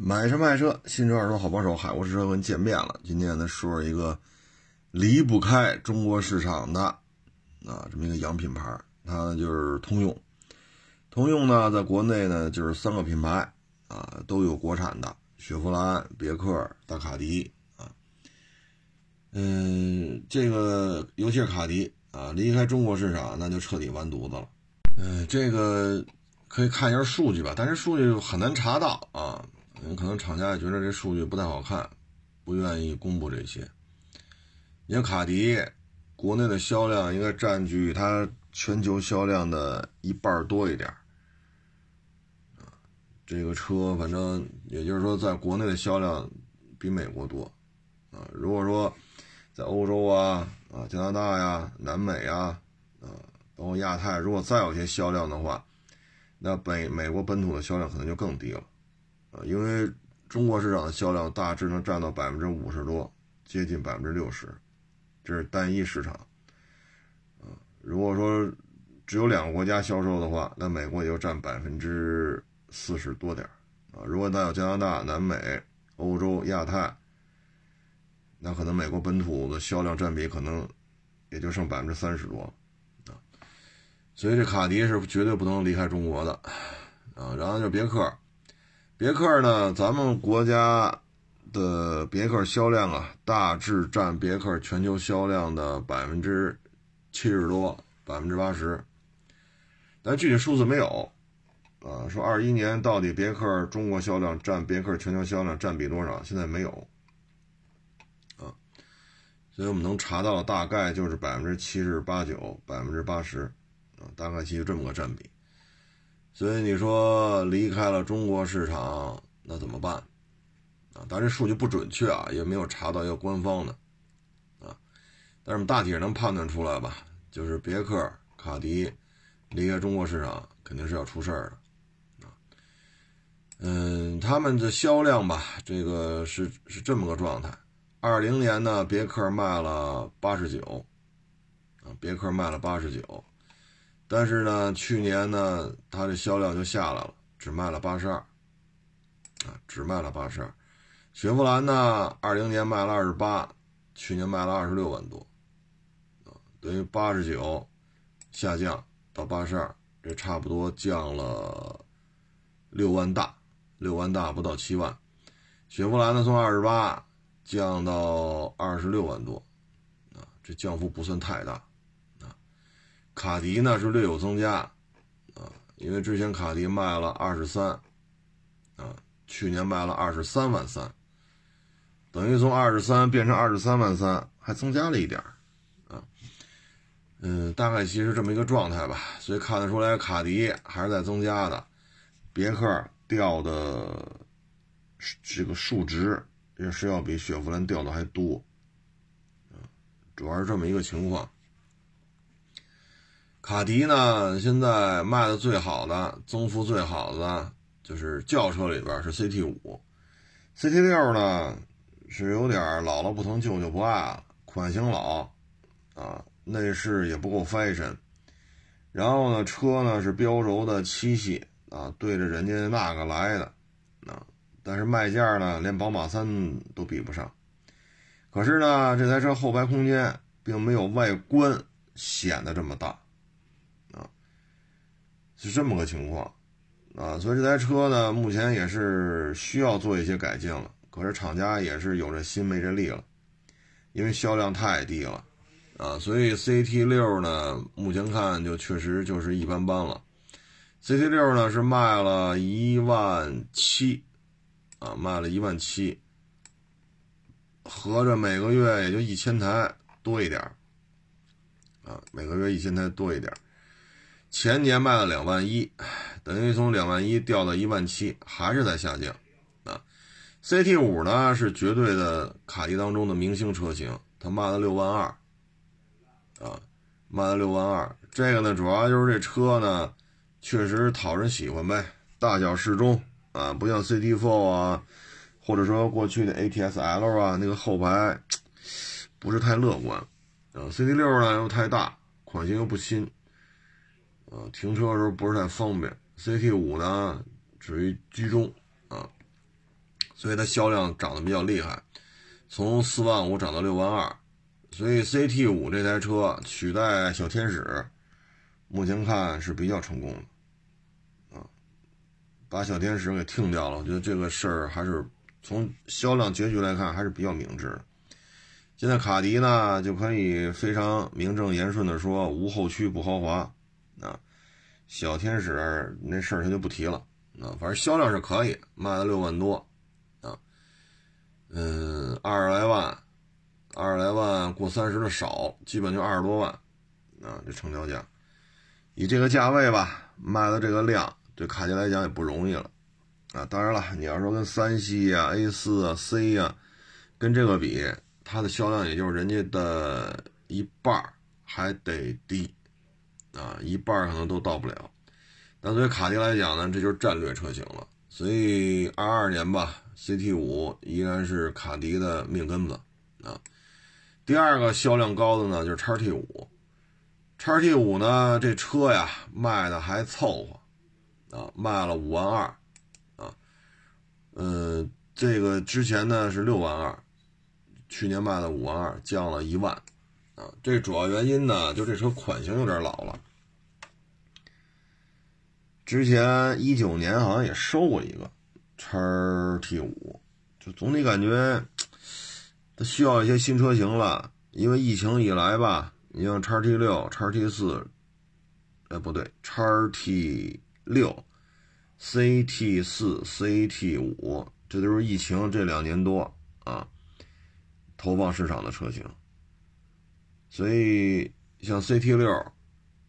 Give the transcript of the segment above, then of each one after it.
买车卖车，新车二手好帮手，海沃试车跟您见面了。今天呢，说一个离不开中国市场的啊，这么一个洋品牌，它就是通用。通用呢，在国内呢，就是三个品牌啊，都有国产的，雪佛兰、别克、大卡迪啊。嗯，这个尤其是卡迪啊，离开中国市场，那就彻底完犊子了。嗯，这个可以看一下数据吧，但是数据很难查到啊。嗯，可能厂家也觉得这数据不太好看，不愿意公布这些。你看卡迪，国内的销量应该占据它全球销量的一半多一点啊。这个车反正也就是说，在国内的销量比美国多啊。如果说在欧洲啊、啊加拿大呀、南美啊、啊包括亚太，如果再有些销量的话，那北美国本土的销量可能就更低了。因为中国市场的销量大致能占到百分之五十多，接近百分之六十，这是单一市场。啊，如果说只有两个国家销售的话，那美国也就占百分之四十多点啊，如果再有加拿大、南美、欧洲、亚太，那可能美国本土的销量占比可能也就剩百分之三十多啊。所以这卡迪是绝对不能离开中国的啊。然后就别克。别克呢？咱们国家的别克销量啊，大致占别克全球销量的百分之七十多，百分之八十。但具体数字没有啊。说二一年到底别克中国销量占别克全球销量占比多少？现在没有啊。所以我们能查到大概就是百分之七十八九，百分之八十啊，大概其实这么个占比。所以你说离开了中国市场，那怎么办？啊，但这数据不准确啊，也没有查到一个官方的，啊，但是我们大体能判断出来吧，就是别克、卡迪离开中国市场肯定是要出事儿的，啊，嗯，他们的销量吧，这个是是这么个状态。二零年呢，别克卖了八十九，啊，别克卖了八十九。但是呢，去年呢，它的销量就下来了，只卖了八十二，啊，只卖了八十二。雪佛兰呢，二零年卖了二十八，去年卖了二十六万多，啊，等于八十九下降到八十二，这差不多降了六万大，六万大不到七万。雪佛兰呢，从二十八降到二十六万多，啊，这降幅不算太大。卡迪呢是略有增加，啊，因为之前卡迪卖了二十三，啊，去年卖了二十三万三，等于从二十三变成二十三万三，还增加了一点啊，嗯，大概其实这么一个状态吧，所以看得出来卡迪还是在增加的，别克掉的这个数值也是要比雪佛兰掉的还多，啊，主要是这么一个情况。卡迪呢，现在卖的最好的、增幅最好的就是轿车里边是 CT 五，CT 六呢是有点姥姥不疼舅舅不爱了，款型老啊，内饰也不够 fashion，然后呢车呢是标轴的七系啊，对着人家那个来的啊，但是卖价呢连宝马三都比不上，可是呢这台车后排空间并没有外观显得这么大。是这么个情况，啊，所以这台车呢，目前也是需要做一些改进了。可是厂家也是有这心没这力了，因为销量太低了，啊，所以 CT 六呢，目前看就确实就是一般般了。CT 六呢是卖了一万七，啊，卖了一万七，合着每个月也就一千台多一点啊，每个月一千台多一点前年卖了两万一，等于从两万一掉到一万七，还是在下降啊。CT 五呢是绝对的卡迪当中的明星车型，它卖了六万二啊，卖了六万二。这个呢主要就是这车呢确实讨人喜欢呗，大小适中啊，不像 CT4 啊，或者说过去的 ATS-L 啊，那个后排不是太乐观啊。CT 六呢又太大，款型又不新。啊，停车的时候不是太方便。CT 五呢，属于居中啊。所以它销量涨得比较厉害，从四万五涨到六万二，所以 CT 五这台车取代小天使，目前看是比较成功的，啊，把小天使给停掉了，我觉得这个事儿还是从销量结局来看还是比较明智的。现在卡迪呢就可以非常名正言顺的说无后驱不豪华，啊，小天使那事儿他就不提了，啊，反正销量是可以卖了六万多，啊，嗯，二十来万，二十来万过三十的少，基本就二十多万，啊，这成交价，以这个价位吧，卖的这个量，对卡迪来讲也不容易了，啊，当然了，你要说跟三系啊、A 四啊、C 呀，跟这个比。它的销量也就是人家的一半还得低，啊，一半可能都到不了。但对于卡迪来讲呢，这就是战略车型了。所以二二年吧，CT 五依然是卡迪的命根子啊。第二个销量高的呢，就是叉 T 五。叉 T 五呢，这车呀卖的还凑合，啊，卖了五万二，啊，呃，这个之前呢是六万二。去年卖的五万二，降了一万，啊，这主要原因呢，就这车款型有点老了。之前一九年好像也收过一个叉 T 五，就总体感觉它需要一些新车型了。因为疫情以来吧，你像叉 T 六、叉 T 四，哎，不对，叉 T 六、CT 四、CT 五，这都是疫情这两年多啊。投放市场的车型，所以像 CT 六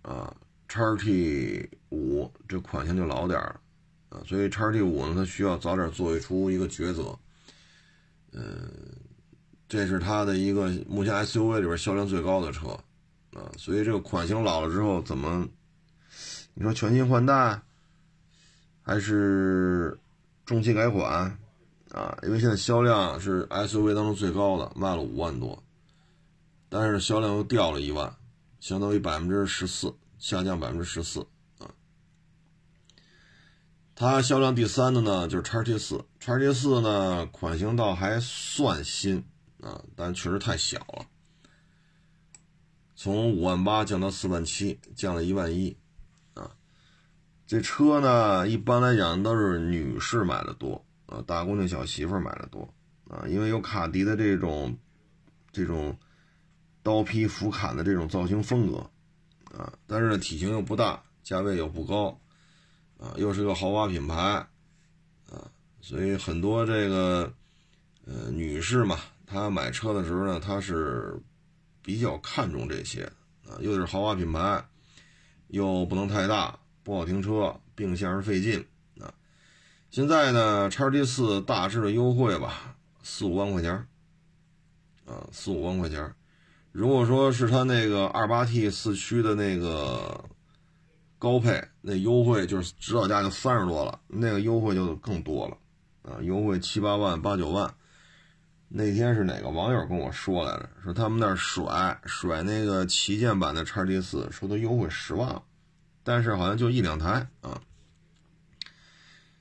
啊、叉 T 五这款型就老点儿了啊，所以叉 T 五呢，它需要早点做出一个抉择。嗯，这是它的一个目前 SUV 里边销量最高的车啊，所以这个款型老了之后怎么？你说全新换代，还是中期改款？啊，因为现在销量是 SUV 当中最高的，卖了五万多，但是销量又掉了一万，相当于百分之十四，下降百分之十四。它销量第三的呢就是叉 T 四，叉 T 四呢款型倒还算新啊，但确实太小了，从五万八降到四万七，降了一万一啊。这车呢一般来讲都是女士买的多。啊，大姑娘小媳妇买的多啊，因为有卡迪的这种这种刀劈斧砍的这种造型风格啊，但是体型又不大，价位又不高啊，又是个豪华品牌啊，所以很多这个呃女士嘛，她买车的时候呢，她是比较看重这些啊，又是豪华品牌，又不能太大，不好停车，并线儿费劲啊。现在呢，叉 T 四大致的优惠吧，四五万块钱啊，四五万块钱如果说是它那个二八 T 四驱的那个高配，那优惠就是指导价就三十多了，那个优惠就更多了啊，优惠七八万、八九万。那天是哪个网友跟我说来着？说他们那儿甩甩那个旗舰版的叉 T 四，说都优惠十万，但是好像就一两台啊。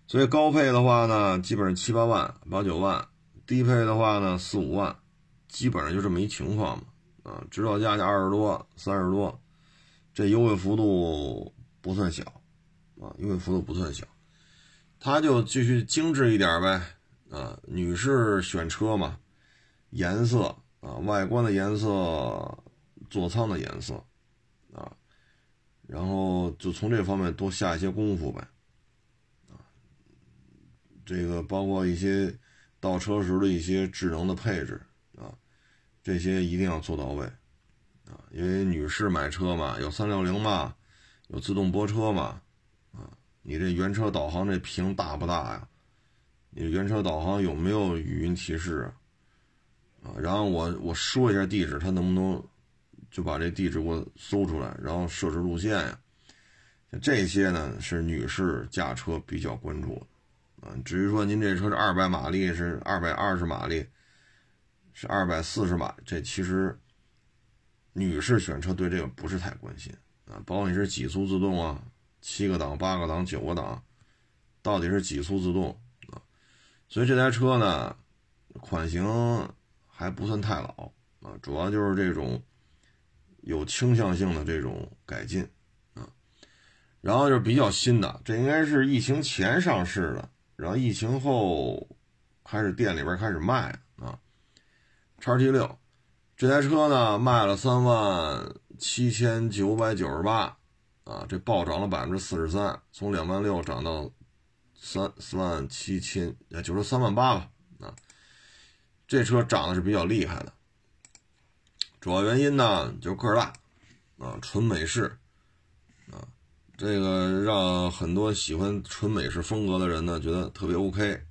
所以高配的话呢，基本上七八万、八九万；低配的话呢，四五万，基本上就这么一情况嘛。啊，指导价就二十多、三十多，这优惠幅度不算小，啊，优惠幅度不算小。它就继续精致一点呗，啊，女士选车嘛，颜色啊，外观的颜色，座舱的颜色，啊，然后就从这方面多下一些功夫呗。啊这个包括一些倒车时的一些智能的配置啊，这些一定要做到位啊，因为女士买车嘛，有三六零嘛，有自动泊车嘛，啊，你这原车导航这屏大不大呀？你原车导航有没有语音提示啊？然后我我说一下地址，它能不能就把这地址给我搜出来，然后设置路线呀？像这些呢，是女士驾车比较关注的。啊，至于说您这车是二百马力，是二百二十马力，是二百四十马，这其实女士选车对这个不是太关心啊。包括你是几速自动啊，七个档、八个档、九个档，到底是几速自动啊？所以这台车呢，款型还不算太老啊，主要就是这种有倾向性的这种改进啊，然后就是比较新的，这应该是疫情前上市的，然后疫情后开始店里边开始卖啊，叉 T 六这台车呢卖了三万七千九百九十八啊，这暴涨了百分之四十三，从两万六涨到。三四万七千，也就是三万八吧。啊，这车涨的是比较厉害的。主要原因呢，就是个儿大，啊，纯美式，啊，这个让很多喜欢纯美式风格的人呢觉得特别 OK。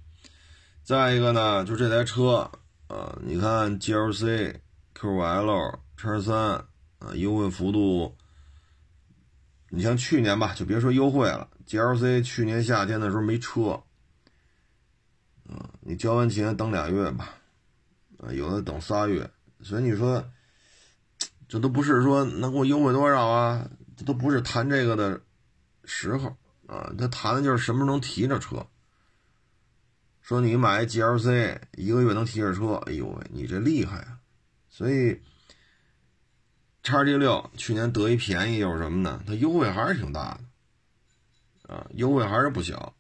再一个呢，就这台车，啊，你看 GLC、QL、叉三，啊，优惠幅度，你像去年吧，就别说优惠了。G L C 去年夏天的时候没车，啊，你交完钱等俩月吧，啊，有的等仨月，所以你说，这都不是说能给我优惠多少啊，这都不是谈这个的时候啊，他谈的就是什么时候能提着车。说你买 G L C 一个月能提着车，哎呦喂，你这厉害啊！所以叉 G 六去年得一便宜又是什么呢？它优惠还是挺大的。啊，优惠还是不小，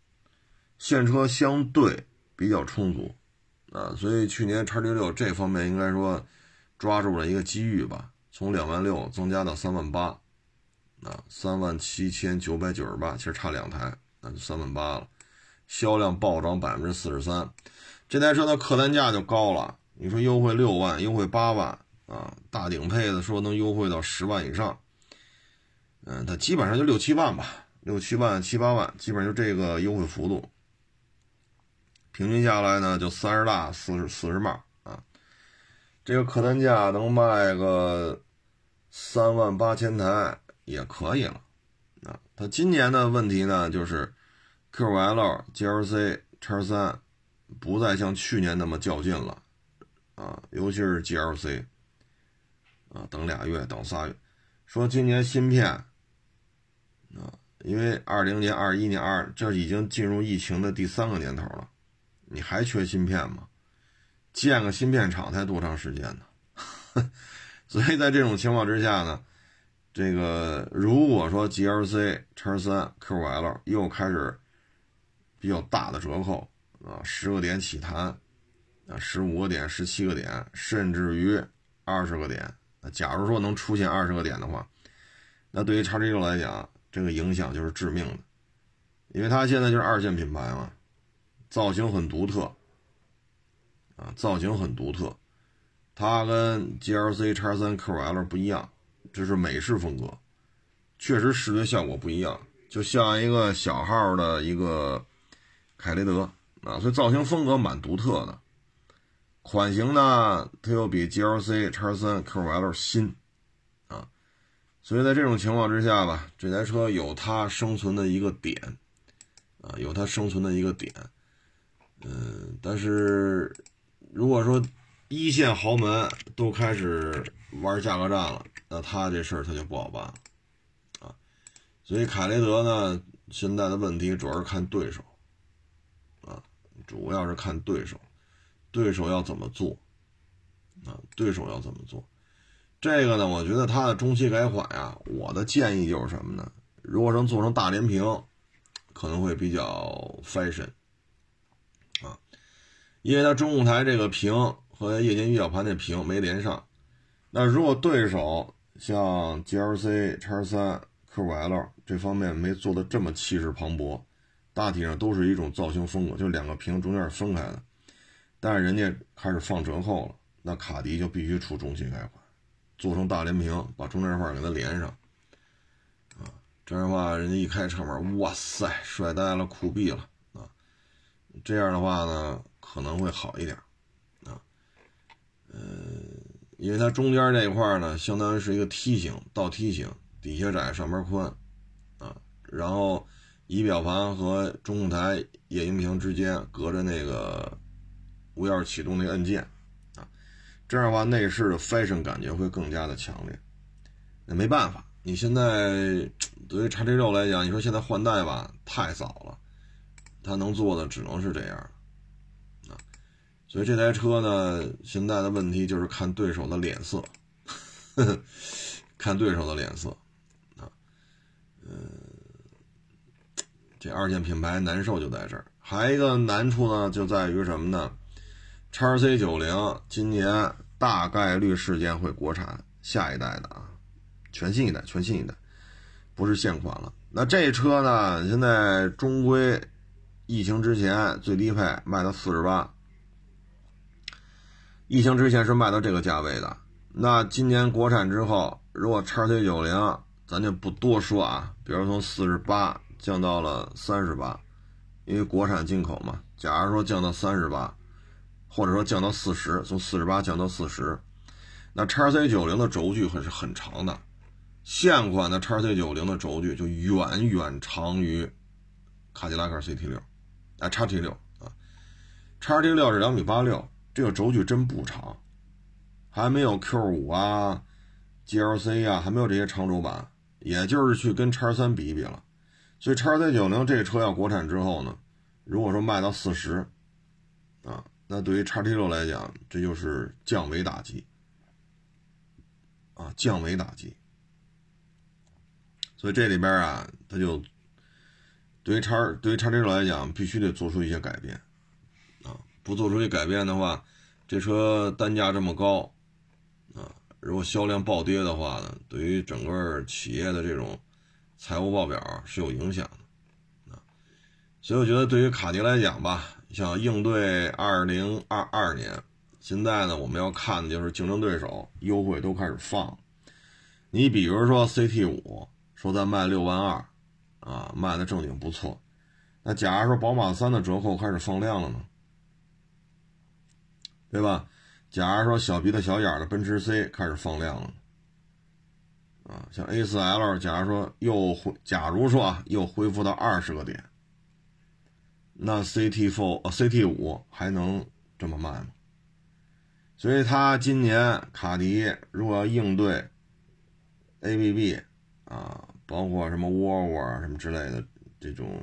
现车相对比较充足，啊，所以去年叉 T 六这方面应该说抓住了一个机遇吧，从两万六增加到三万八，啊，三万七千九百九十八，其实差两台，那就三万八了，销量暴涨百分之四十三，这台车的客单价就高了，你说优惠六万，优惠八万，啊，大顶配的说能优惠到十万以上，嗯，它基本上就六七万吧。六七万、七八万，基本上就这个优惠幅度。平均下来呢，就三十大四十四十码啊。这个客单价能卖个三万八千台也可以了啊。它今年的问题呢，就是 QL、GLC、叉三不再像去年那么较劲了啊，尤其是 GLC 啊，等俩月、等仨月。说今年芯片啊。因为二零年、二一年、二这已经进入疫情的第三个年头了，你还缺芯片吗？建个芯片厂才多长时间呢？所以在这种情况之下呢，这个如果说 GLC、叉三、QL 又开始比较大的折扣啊，十个点起谈啊，十五个点、十七个点，甚至于二十个点，假如说能出现二十个点的话，那对于叉 G 六来讲。这个影响就是致命的，因为它现在就是二线品牌嘛，造型很独特，啊，造型很独特，它跟 GLC 叉三 QL 不一样，这是美式风格，确实视觉效果不一样，就像一个小号的一个凯雷德啊，所以造型风格蛮独特的，款型呢，它又比 GLC 叉三 QL 新啊。所以在这种情况之下吧，这台车有它生存的一个点，啊，有它生存的一个点，嗯，但是如果说一线豪门都开始玩价格战了，那他这事儿他就不好办了，啊，所以凯雷德呢，现在的问题主要是看对手，啊，主要是看对手，对手要怎么做，啊，对手要怎么做。这个呢，我觉得它的中期改款呀，我的建议就是什么呢？如果能做成大连屏，可能会比较 fashion 啊，因为它中控台这个屏和液晶仪表盘那屏没连上。那如果对手像 GLC、叉三、QL 这方面没做的这么气势磅礴，大体上都是一种造型风格，就两个屏中间是分开的，但是人家开始放折扣了，那卡迪就必须出中期改款。做成大连屏，把中间这块给它连上，啊，这样的话，人家一开车门，哇塞，帅呆了，酷毙了，啊，这样的话呢，可能会好一点，啊，呃，因为它中间这一块呢，相当于是一个梯形，倒梯形，底下窄，上面宽，啊，然后仪表盘和中控台液晶屏之间隔着那个无钥匙启动那个按键。啊这样的话，内饰的 fashion 感觉会更加的强烈。那没办法，你现在对于叉 T 六来讲，你说现在换代吧，太早了。它能做的只能是这样，啊所以这台车呢，现在的问题就是看对手的脸色，呵 呵看对手的脸色啊，嗯，这二线品牌难受就在这儿。还一个难处呢，就在于什么呢？叉 C 九零今年大概率事件会国产下一代的啊，全新一代，全新一代，不是现款了。那这车呢，现在中规，疫情之前最低配卖到四十八。疫情之前是卖到这个价位的，那今年国产之后，如果叉 C 九零，咱就不多说啊，比如从四十八降到了三十八，因为国产进口嘛。假如说降到三十八，或者说降到四十，从四十八降到四十，那叉 C 九零的轴距会是很长的，现款的叉 C 九零的轴距就远远长于卡迪拉克 CT 六，啊，叉 T 六啊，叉 T 六是两米八六。这个轴距真不长，还没有 Q 五啊、GLC 啊，还没有这些长轴版，也就是去跟叉三比一比了。所以叉 C 九零这车要国产之后呢，如果说卖到四十，啊，那对于叉 T 六来讲，这就是降维打击，啊，降维打击。所以这里边啊，它就对于叉对于叉 T 六来讲，必须得做出一些改变啊。不做出一些改变的话，这车单价这么高，啊，如果销量暴跌的话呢，对于整个企业的这种财务报表是有影响的，啊，所以我觉得对于卡迪来讲吧，想应对二零二二年，现在呢我们要看的就是竞争对手优惠都开始放，你比如说 CT 五，说咱卖六万二，啊，卖的正经不错，那假如说宝马三的折扣开始放量了呢？对吧？假如说小鼻子小眼的奔驰 C 开始放量了，啊，像 A4L，假如说又恢，假如说啊又恢复到二十个点，那 CT4 呃 CT5 还能这么卖吗？所以它今年卡迪如果要应对 ABB 啊，包括什么沃尔沃啊什么之类的这种，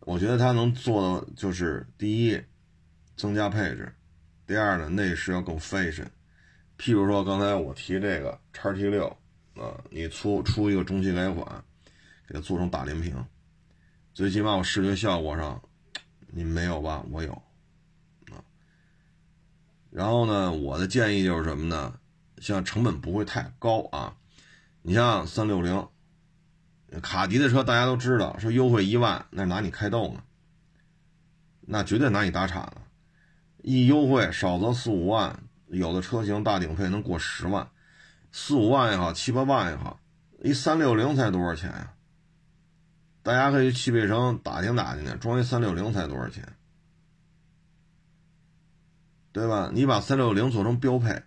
我觉得它能做的就是第一，增加配置。第二呢，内饰要更 fashion，譬如说刚才我提这个叉 T 六啊，你出出一个中期改款，给它做成大连屏，最起码我视觉效果上，你没有吧？我有啊。然后呢，我的建议就是什么呢？像成本不会太高啊，你像三六零，卡迪的车大家都知道，说优惠一万，那拿你开逗呢，那绝对拿你打岔了。一优惠少则四五万，有的车型大顶配能过十万，四五万也好，七八万也好，一三六零才多少钱呀？大家可以去汽配城打听打听去，装一三六零才多少钱？对吧？你把三六零做成标配，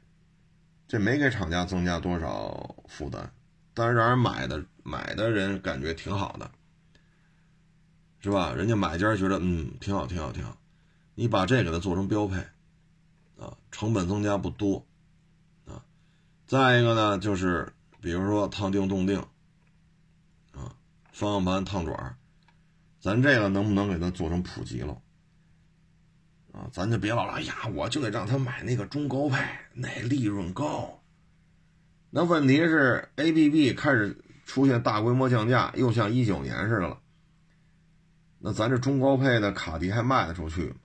这没给厂家增加多少负担，但是让人买的买的人感觉挺好的，是吧？人家买家觉得嗯挺好挺好挺好。你把这给它做成标配，啊，成本增加不多，啊，再一个呢，就是比如说烫定冻定，方向盘烫爪，咱这个能不能给它做成普及了？啊，咱就别老了，哎呀，我就得让他买那个中高配，那利润高。那问题是，A B B 开始出现大规模降价，又像一九年似的了，那咱这中高配的卡迪还卖得出去吗？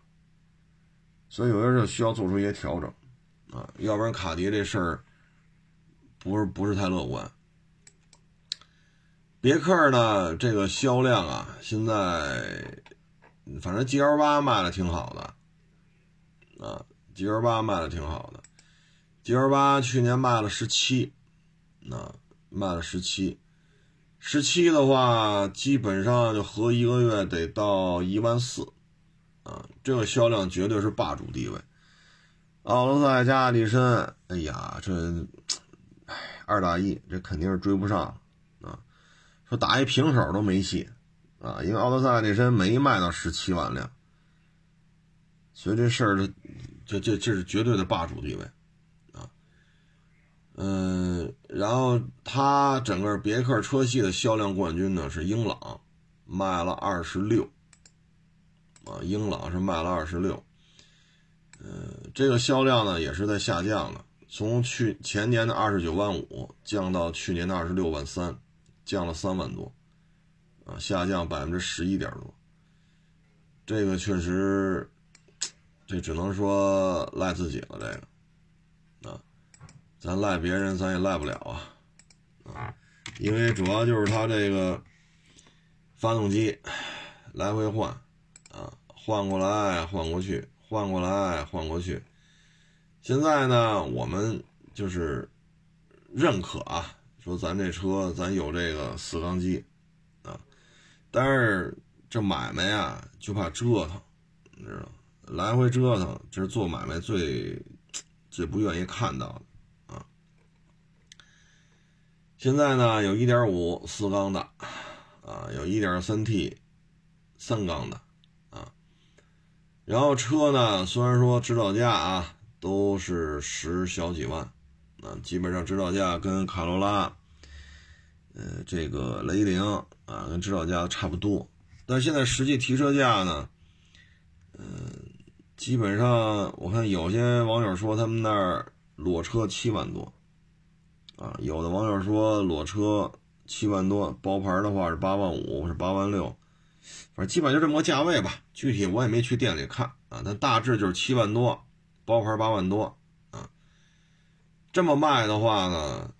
所以有的时候需要做出一些调整，啊，要不然卡迪这事儿不是不是太乐观。别克呢，这个销量啊，现在反正 G L 八卖的挺好的，啊，G L 八卖的挺好的，G L 八去年卖了十七，啊，卖了十七，十七的话，基本上就合一个月得到一万四。啊，这个销量绝对是霸主地位。奥德赛加艾力绅，哎呀，这，哎，二打一，这肯定是追不上。说打一平手都没戏啊，因为奥德赛、艾力绅没卖到十七万辆，所以这事儿，这这这是绝对的霸主地位啊。嗯，然后它整个别克车系的销量冠军呢是英朗，卖了二十六。啊，英朗是卖了二十六，呃，这个销量呢也是在下降的，从去前年的二十九万五降到去年的二十六万三，降了三万多，啊，下降百分之十一点多。这个确实，这只能说赖自己了。这个，啊，咱赖别人，咱也赖不了啊，啊，因为主要就是它这个发动机来回换，啊，换过来换过去。换过来换过去，现在呢，我们就是认可啊，说咱这车咱有这个四缸机啊，但是这买卖呀就怕折腾，你知道来回折腾，这是做买卖最最不愿意看到的啊。现在呢，有1.5四缸的啊，有 1.3T 三缸的。啊然后车呢，虽然说指导价啊都是十小几万，啊，基本上指导价跟卡罗拉，呃，这个雷凌啊，跟指导价差不多。但现在实际提车价呢，嗯，基本上我看有些网友说他们那儿裸车七万多，啊，有的网友说裸车七万多，包牌的话是八万五，是八万六。反正基本就这么个价位吧，具体我也没去店里看啊，但大致就是七万多，包牌八万多。这么卖的话呢，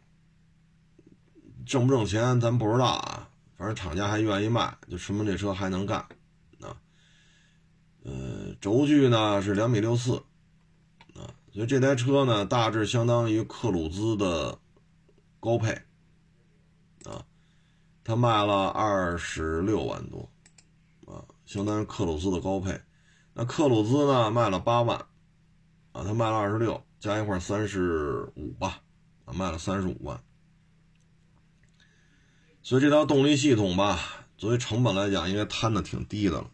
挣不挣钱咱不知道啊。反正厂家还愿意卖，就说明这车还能干啊。呃，轴距呢是两米六四啊，所以这台车呢大致相当于克鲁兹的高配啊，它卖了二十六万多。啊相当于克鲁兹的高配，那克鲁兹呢卖了八万，啊，他卖了二十六，加一块三十五吧，啊，卖了三十五万。所以这套动力系统吧，作为成本来讲，应该摊的挺低的了，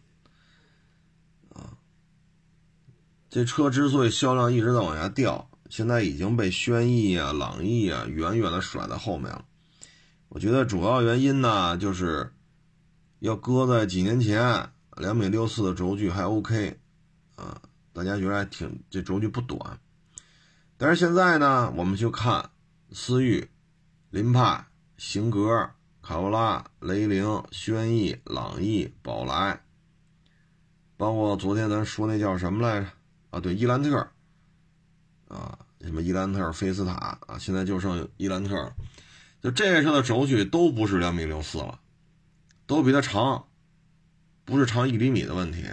啊，这车之所以销量一直在往下掉，现在已经被轩逸啊、朗逸啊远远的甩在后面了。我觉得主要原因呢，就是要搁在几年前。两米六四的轴距还 OK，啊，大家觉得还挺这轴距不短，但是现在呢，我们就看思域、凌派、型格、卡罗拉、雷凌、轩逸、朗逸、宝来，包括昨天咱说那叫什么来着？啊，对，伊兰特，啊，什么伊兰特、菲斯塔啊，现在就剩伊兰特，就这些车的轴距都不是两米六四了，都比它长。不是长一厘米的问题，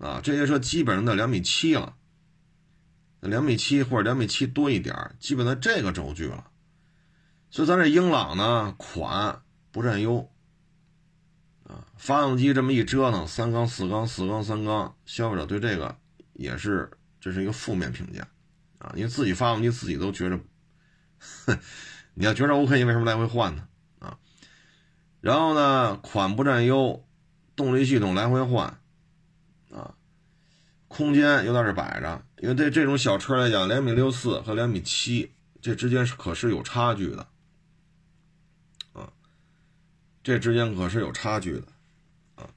啊，这些车基本上在两米七了，两米七或者两米七多一点基本在这个轴距了。所以咱这英朗呢，款不占优，啊，发动机这么一折腾，三缸、四缸、四缸、三缸，消费者对这个也是这是一个负面评价，啊，因为自己发动机自己都觉着，你要觉着 OK，你为什么来回换呢？啊，然后呢，款不占优。动力系统来回换，啊，空间又在这摆着，因为对这种小车来讲，两米六四和两米七这之间是可是有差距的，啊，这之间可是有差距的，啊，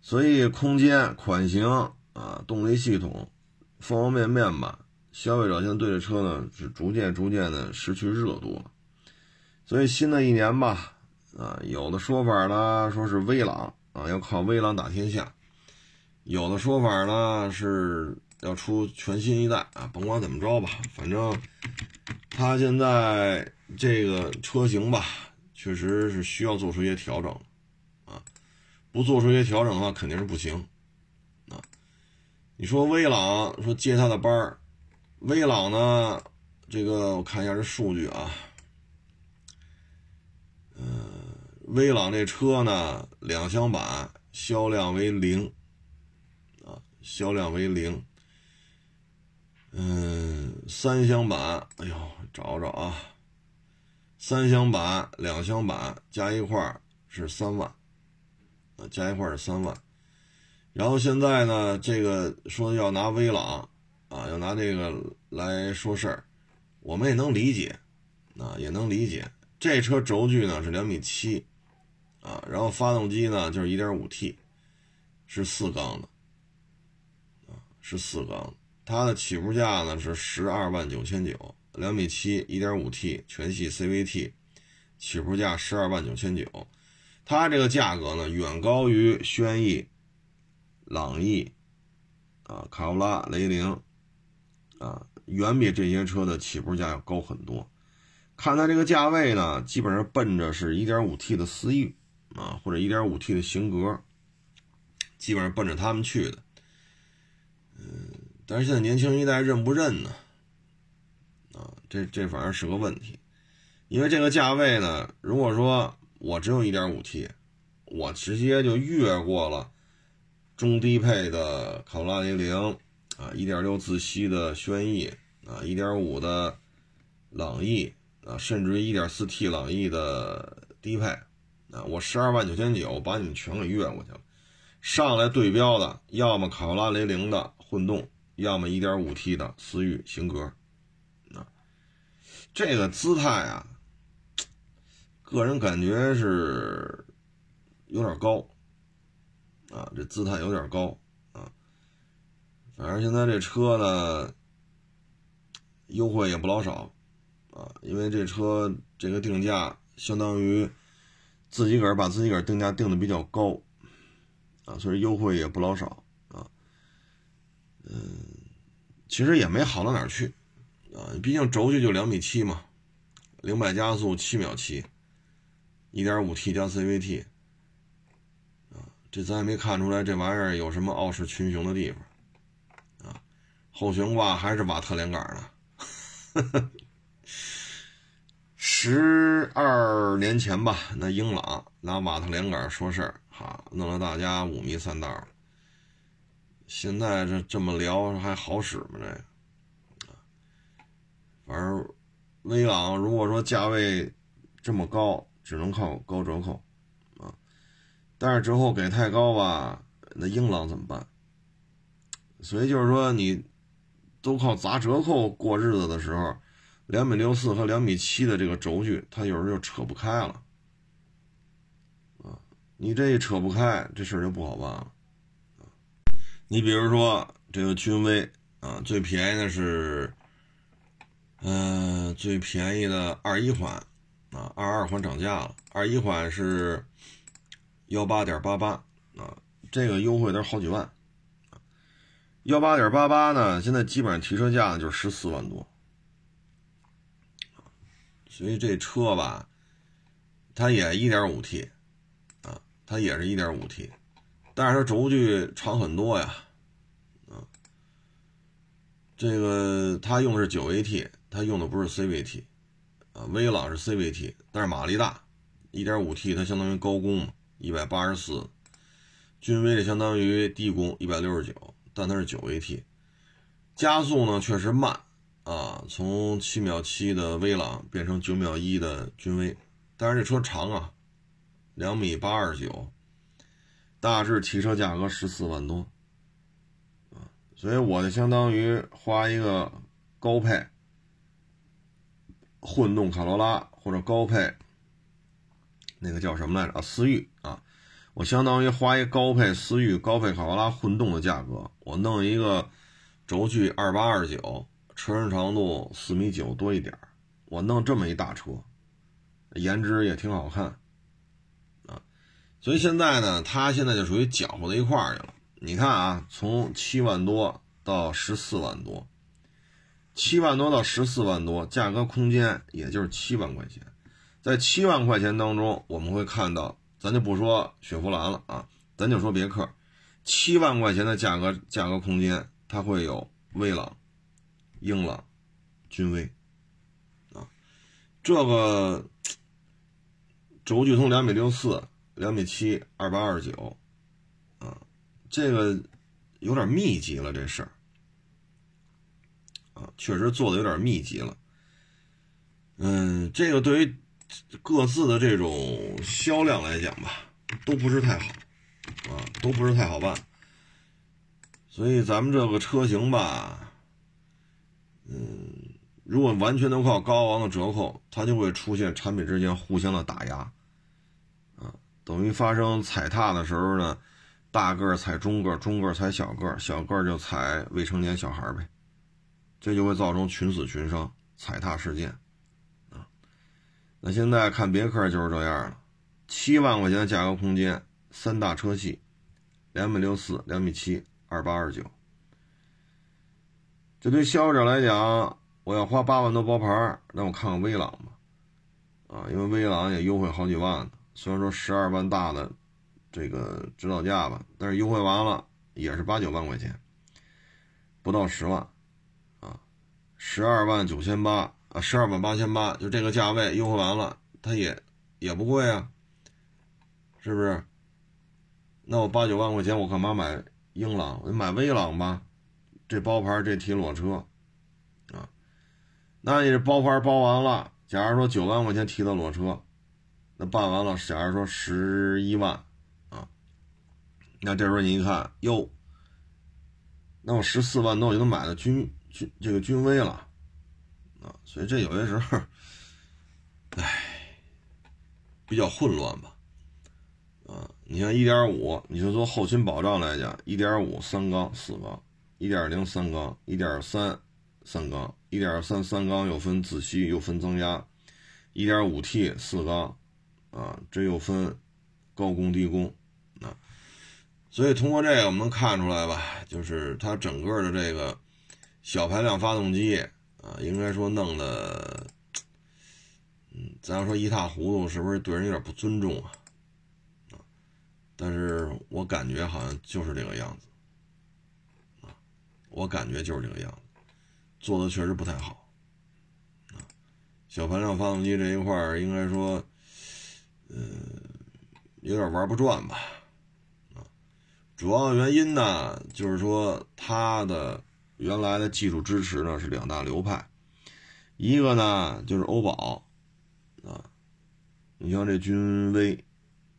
所以空间、款型啊、动力系统方方面面吧，消费者现在对这车呢是逐渐逐渐的失去热度了，所以新的一年吧。啊，有的说法呢，说是威朗啊，要靠威朗打天下；有的说法呢，是要出全新一代啊，甭管怎么着吧，反正它现在这个车型吧，确实是需要做出一些调整啊，不做出一些调整的话，肯定是不行啊。你说威朗说接他的班儿，威朗呢，这个我看一下这数据啊，嗯。威朗这车呢，两厢版销量为零，销量为零。嗯，三厢版，哎呦，找找啊，三厢版、两厢版加一块是三万，啊，加一块是三万。然后现在呢，这个说要拿威朗，啊，要拿这个来说事儿，我们也能理解，啊，也能理解。这车轴距呢是两米七。啊，然后发动机呢就是 1.5T，是四缸的，是四缸，它的起步价呢是十二万九千九，两米七，一点五 T 全系 CVT，起步价十二万九千九，它这个价格呢远高于轩逸、朗逸啊、卡罗拉、雷凌啊，远比这些车的起步价要高很多。看它这个价位呢，基本上奔着是一点五 T 的思域啊，或者一点五 T 的型格，基本上奔着他们去的。但是现在年轻一代认不认呢？啊，这这反而是个问题。因为这个价位呢，如果说我只有一点五 T，我直接就越过了中低配的卡罗拉雷凌啊，一点六自吸的轩逸啊，一点五的朗逸。啊，甚至于一点四 T 朗逸的低配，啊，我十二万九千九把你们全给越过去了。上来对标的，要么卡罗拉雷凌的混动，要么一点五 T 的思域型格，啊，这个姿态啊，个人感觉是有点高，啊，这姿态有点高，啊，反正现在这车呢，优惠也不老少。啊，因为这车这个定价相当于自己个儿把自己个儿定价定的比较高，啊，所以优惠也不老少。嗯，其实也没好到哪儿去，啊，毕竟轴距就两米七嘛，零百加速七秒七，一点五 T 加 CVT，啊，这咱也没看出来这玩意儿有什么傲视群雄的地方，啊，后悬挂还是瓦特连杆的。十二年前吧，那英朗拿瓦特连杆说事儿，哈，弄得大家五迷三道。现在这这么聊还好使吗？这，反正威朗如果说价位这么高，只能靠高折扣啊。但是折扣给太高吧，那英朗怎么办？所以就是说，你都靠砸折扣过日子的时候。两米六四和两米七的这个轴距，它有时候就扯不开了，啊，你这一扯不开，这事儿就不好办了，你比如说这个君威啊，最便宜的是，嗯，最便宜的二一款，啊，二二款涨价了，二一款是幺八点八八，啊，这个优惠都好几万，幺八点八八呢，现在基本上提车价就是十四万多。所以这车吧，它也一点五 T，啊，它也是一点五 T，但是它轴距长很多呀，啊，这个它用的是九 AT，它用的不是 CVT，啊，威朗是 CVT，但是马力大，一点五 T 它相当于高功，一百八十四，君威的相当于低功，一百六十九，但它是九 AT，加速呢确实慢。啊，从七秒七的威朗变成九秒一的君威，但是这车长啊，两米八二九，大致提车价格十四万多，啊，所以我就相当于花一个高配混动卡罗拉或者高配那个叫什么来着啊思域啊，我相当于花一个高配思域高配卡罗拉混动的价格，我弄一个轴距二八二九。车身长度四米九多一点我弄这么一大车，颜值也挺好看，所以现在呢，它现在就属于搅和到一块儿去了。你看啊，从七万多到十四万多，七万多到十四万多，价格空间也就是七万块钱。在七万块钱当中，我们会看到，咱就不说雪佛兰了啊，咱就说别克，七万块钱的价格价格空间，它会有威朗。英朗、君威，啊，这个轴距从两米六四、两米七、二八二九，啊，这个有点密集了，这事儿，啊，确实做的有点密集了。嗯，这个对于各自的这种销量来讲吧，都不是太好，啊，都不是太好办。所以咱们这个车型吧。嗯，如果完全都靠高昂的折扣，它就会出现产品之间互相的打压，等于发生踩踏的时候呢，大个儿踩中个儿，中个儿踩小个儿，小个儿就踩未成年小孩呗，这就会造成群死群伤、踩踏事件啊。那现在看别克就是这样了，七万块钱的价格空间，三大车系，两米六四、两米七、二八二九。这对消费者来讲，我要花八万多包牌，那我看看威朗吧，啊，因为威朗也优惠好几万呢。虽然说十二万大的这个指导价吧，但是优惠完了也是八九万块钱，不到十万，啊，十二万九千八啊，十二万八千八，就这个价位优惠完了，它也也不贵啊，是不是？那我八九万块钱，我干嘛买英朗？我买威朗吧。这包牌这提裸车，啊，那你这包牌包完了，假如说九万块钱提的裸车，那办完了，假如说十一万，啊，那这时候你一看，哟，那我十四万多我就能买到君君这个君威了，啊，所以这有些时候，唉，比较混乱吧，啊，你像一点五，你就说后勤保障来讲，一点五三缸四缸。一点零三缸，一点三三缸，一点三三缸又分自吸又分增压，一点五 T 四缸，啊，这又分高功低功，啊，所以通过这个我们能看出来吧，就是它整个的这个小排量发动机啊，应该说弄的，嗯，咱要说一塌糊涂，是不是对人有点不尊重啊？啊，但是我感觉好像就是这个样子。我感觉就是这个样子，做的确实不太好，小排量发动机这一块儿应该说，嗯，有点玩不转吧，啊，主要原因呢就是说它的原来的技术支持呢是两大流派，一个呢就是欧宝，啊，你像这君威，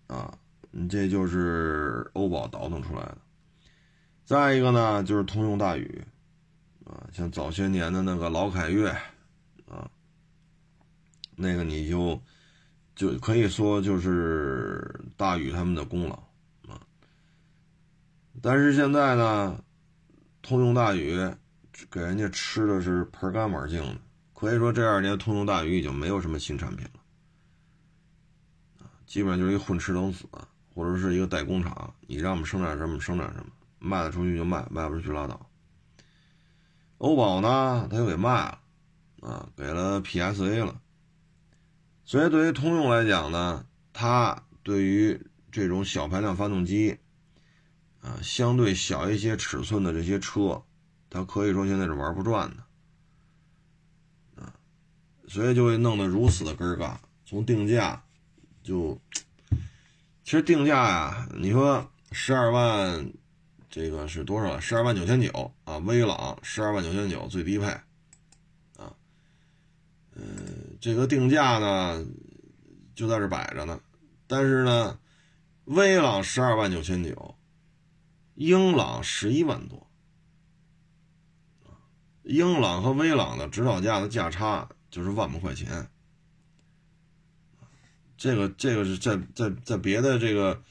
啊，你这就是欧宝倒腾出来的。再一个呢，就是通用大宇，啊，像早些年的那个老凯越，啊，那个你就就可以说就是大宇他们的功劳啊。但是现在呢，通用大宇给人家吃的是盆干碗净的，可以说这二年通用大宇已经没有什么新产品了，基本上就是一混吃等死，或者是一个代工厂，你让我们生产什么生产什么。卖得出去就卖，卖不出去拉倒。欧宝呢，他又给卖了，啊，给了 PSA 了。所以对于通用来讲呢，它对于这种小排量发动机，啊，相对小一些尺寸的这些车，它可以说现在是玩不转的，啊，所以就会弄得如此的根儿嘎。从定价就，其实定价呀，你说十二万。这个是多少？十二万九千九啊！威朗十二万九千九最低配，嗯，这个定价呢就在这摆着呢。但是呢，威朗十二万九千九，英朗十一万多，英朗和威朗的指导价的价差就是万把块钱。这个这个是在在在别的这个。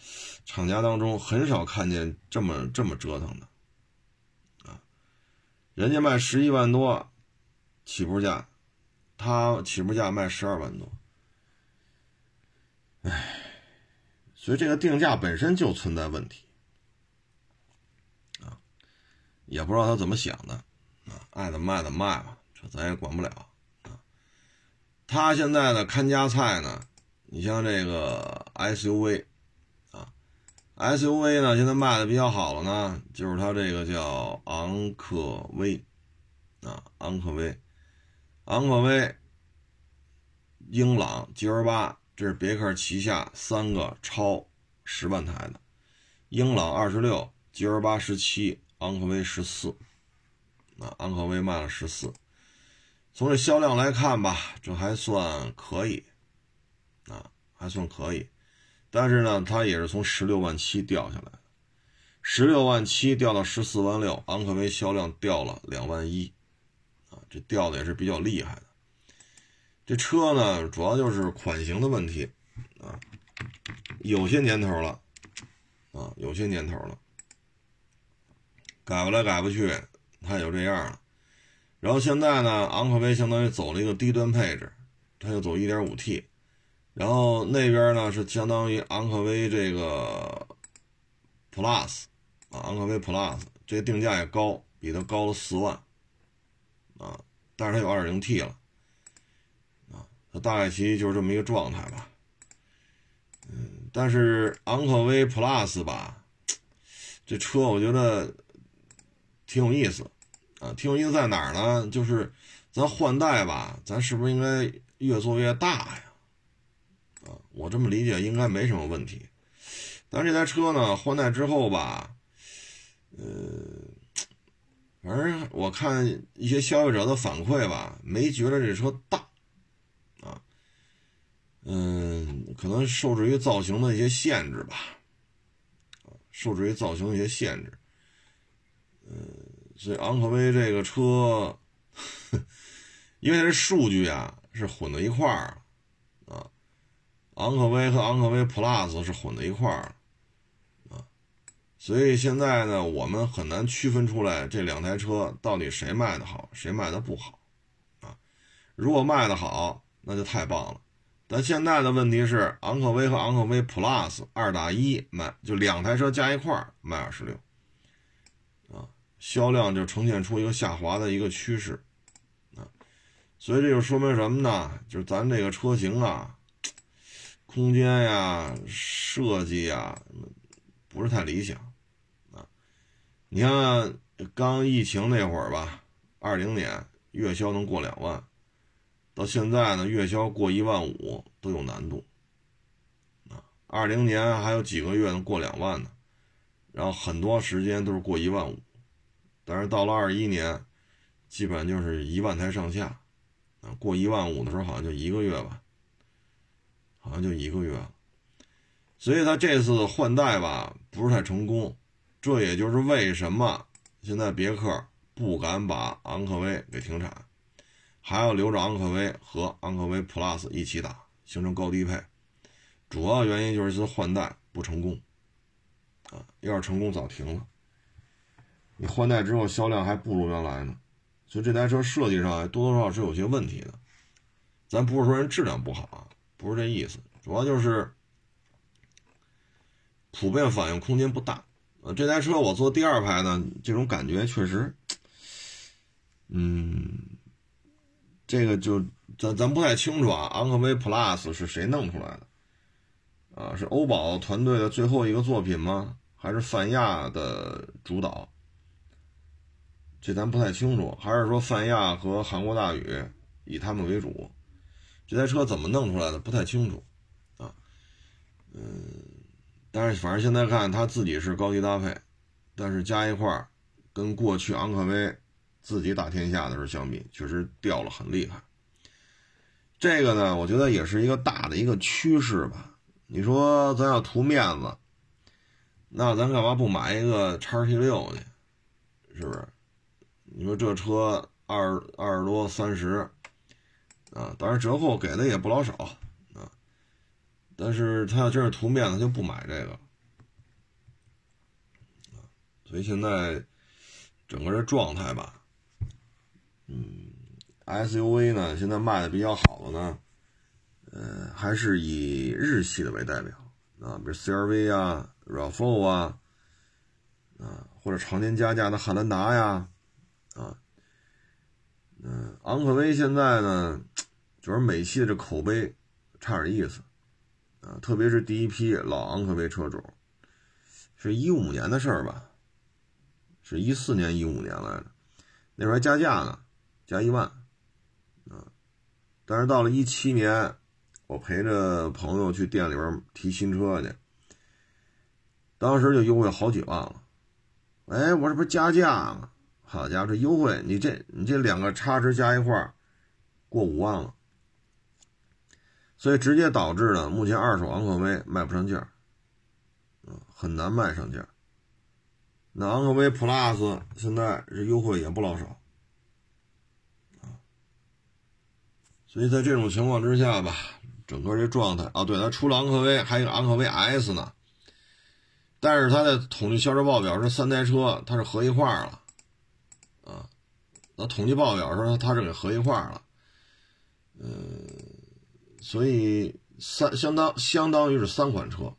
厂家当中很少看见这么这么折腾的，啊，人家卖十一万多起步价，他起步价卖十二万多，唉，所以这个定价本身就存在问题，啊，也不知道他怎么想的，啊，爱怎么卖怎么卖吧，这咱也管不了，啊，他现在呢看家菜呢，你像这个 SUV 啊。SUV 呢，现在卖的比较好的呢，就是它这个叫昂科威，啊，昂科威，昂科威，英朗 GL8，这是别克旗下三个超十万台的，英朗二十六，GL8 十七，昂科威十四，啊，昂科威卖了十四，从这销量来看吧，这还算可以，啊，还算可以。但是呢，它也是从十六万七掉下来的，十六万七掉到十四万六，昂科威销量掉了两万一，这掉的也是比较厉害的。这车呢，主要就是款型的问题，啊，有些年头了，啊，有些年头了，改不来改不去，它也就这样了。然后现在呢，昂科威相当于走了一个低端配置，它就走 1.5T，然后那边呢是相当于昂科威这个 Plus 啊，昂科威 Plus 这定价也高，比它高了四万啊，但是它有 2.0T 了啊，它大概其实就是这么一个状态吧。嗯，但是昂科威 Plus 吧，这车我觉得挺有意思啊，挺有意思在哪儿呢？就是咱换代吧，咱是不是应该越做越大呀？啊，我这么理解应该没什么问题。但是这台车呢，换代之后吧，呃，反正我看一些消费者的反馈吧，没觉得这车大。啊嗯，可能受制于造型的一些限制吧，受制于造型的一些限制。嗯，所以昂科威这个车，因为这数据啊是混到一块儿啊，昂科威和昂科威 Plus 是混到一块儿，所以现在呢，我们很难区分出来这两台车到底谁卖的好，谁卖的不好啊。如果卖的好，那就太棒了。但现在的问题是，昂科威和昂科威 Plus 二打一卖，就两台车加一块卖二十六，啊，销量就呈现出一个下滑的一个趋势，啊，所以这就说明什么呢？就是咱这个车型啊，空间呀、设计呀，不是太理想，你看刚疫情那会儿吧，二零年月销能过两万。到现在呢，月销过一万五都有难度，啊，二零年还有几个月能过两万呢，然后很多时间都是过一万五，但是到了二一年，基本就是一万台上下，啊，过一万五的时候好像就一个月吧，好像就一个月，所以他这次换代吧不是太成功，这也就是为什么现在别克不敢把昂科威给停产。还要留着昂科威和昂科威 Plus 一起打，形成高低配。主要原因就是这换代不成功，啊，要是成功早停了。你换代之后销量还不如原来呢，所以这台车设计上多多少少是有些问题的。咱不是说人质量不好啊，不是这意思，主要就是普遍反应空间不大。呃，这台车我坐第二排呢，这种感觉确实，嗯。这个就咱咱不太清楚啊，昂科威 Plus 是谁弄出来的？啊，是欧宝团队的最后一个作品吗？还是泛亚的主导？这咱不太清楚。还是说泛亚和韩国大宇以他们为主？这台车怎么弄出来的？不太清楚啊。嗯，但是反正现在看，它自己是高低搭配，但是加一块儿，跟过去昂科威。自己打天下的时候相比，确实掉了很厉害。这个呢，我觉得也是一个大的一个趋势吧。你说咱要图面子，那咱干嘛不买一个叉 T 六去？是不是？你说这车二二十多三十啊，当然折扣给的也不老少。但是他要真是图面子，就不买这个所以现在整个这状态吧。嗯，SUV 呢，现在卖的比较好的呢，呃，还是以日系的为代表啊，比如 CRV 啊、RAV4 啊，啊，或者常年加价的汉兰达呀，啊，嗯，昂科威现在呢，就是美系的这口碑差点意思啊，特别是第一批老昂科威车主，是一五年的事儿吧，是一四年、一五年来的，那时候还加价呢。加一万，啊！但是到了一七年，我陪着朋友去店里边提新车去，当时就优惠好几万了。哎，我这不是加价吗？好家伙，这优惠你这你这两个差值加一块过五万了，所以直接导致了目前二手昂科威卖不上价，很难卖上价。那昂科威 Plus 现在这优惠也不老少。所以在这种情况之下吧，整个这状态啊，对，它除了昂科威，还有昂科威 S 呢。但是它的统计销售报表是三台车，它是合一块了，啊，那统计报表说它是给合一块了，所以三相当相当于是三款车，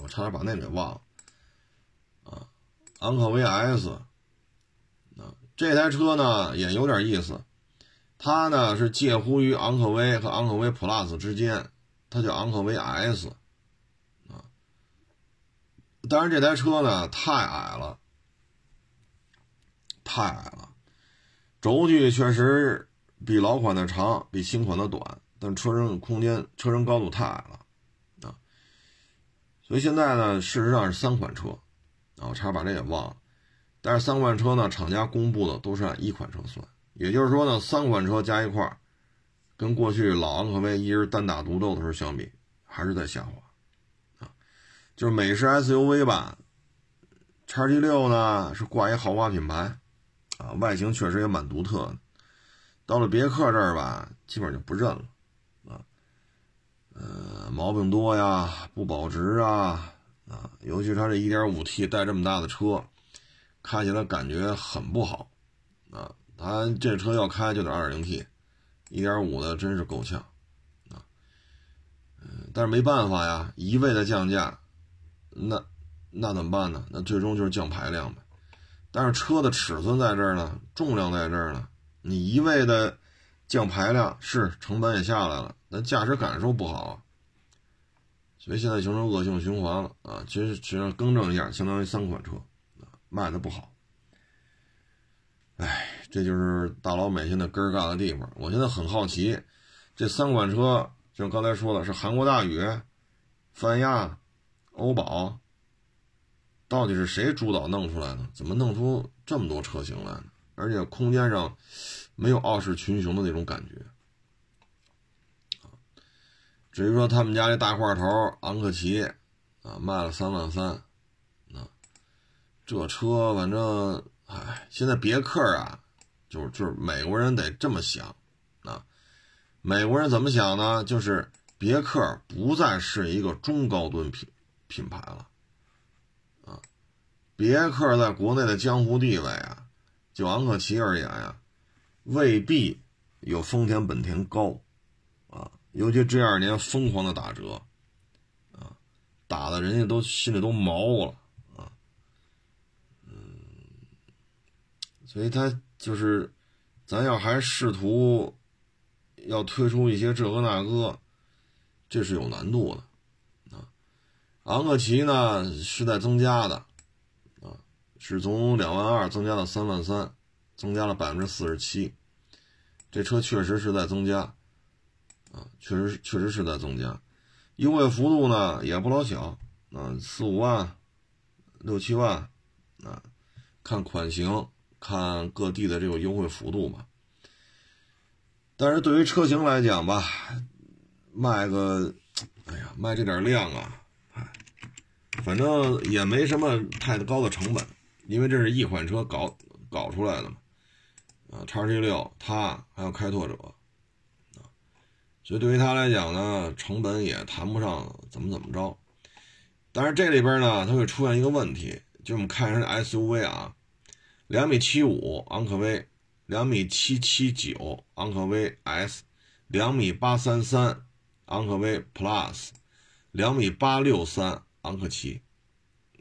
我差点把那给忘了，啊，昂科威 S，啊，这台车呢也有点意思，它呢是介乎于昂科威和昂科威 Plus 之间，它叫昂科威 S。但是这台车呢太矮了，太矮了，轴距确实比老款的长，比新款的短，但车身空间、车身高度太矮了啊。所以现在呢，事实上是三款车啊，我差点把这也忘了。但是三款车呢，厂家公布的都是按一款车算，也就是说呢，三款车加一块儿，跟过去老昂科威一人单打独斗的时候相比，还是在下滑。啊就是美式 SUV 吧，叉 T 六呢是挂一豪华品牌，啊，外形确实也蛮独特的。到了别克这儿吧，基本就不认了，呃，毛病多呀，不保值啊，啊，尤其是它这 1.5T 带这么大的车，开起来感觉很不好，啊，它这车要开就得 2.0T，1.5 的真是够呛，啊，嗯，但是没办法呀，一味的降价。那那怎么办呢？那最终就是降排量呗。但是车的尺寸在这儿呢，重量在这儿呢，你一味的降排量，是成本也下来了，那驾驶感受不好啊。所以现在形成恶性循环了啊。其实实际上更正一下，相当于三款车卖的不好。哎，这就是大老美现在根儿干的地方。我现在很好奇，这三款车，就刚才说的是韩国大宇、泛亚。欧宝到底是谁主导弄出来的？怎么弄出这么多车型来？而且空间上没有傲视群雄的那种感觉至于说他们家这大块头昂克旗啊，卖了三万三，啊，这车反正哎，现在别克啊，就是就是美国人得这么想啊，美国人怎么想呢？就是别克不再是一个中高端品。品牌了，啊，别克在国内的江湖地位啊，就昂克旗而言呀，未必有丰田本田高，尤其这二年疯狂的打折，啊，打的人家都心里都毛了，啊，嗯，所以他就是，咱要还试图要推出一些这个那个，这是有难度的。啊昂克旗呢是在增加的，啊，是从两万二增加到三万三，增加了百分之四十七。这车确实是在增加，确实确实是在增加，优惠幅度呢也不老小，啊，四五万、六七万，啊，看款型，看各地的这个优惠幅度吧。但是对于车型来讲吧，卖个，哎呀，卖这点量啊。哎反正也没什么太高的成本，因为这是一款车搞搞出来的嘛，啊，叉 T 六它还有开拓者，所以对于他来讲呢，成本也谈不上怎么怎么着。但是这里边呢，它会出现一个问题，就我们看一下 SUV 啊，两米七五昂科威，两米七七九昂科威 S，两米八三三昂科威 Plus，两米八六三。昂克旗，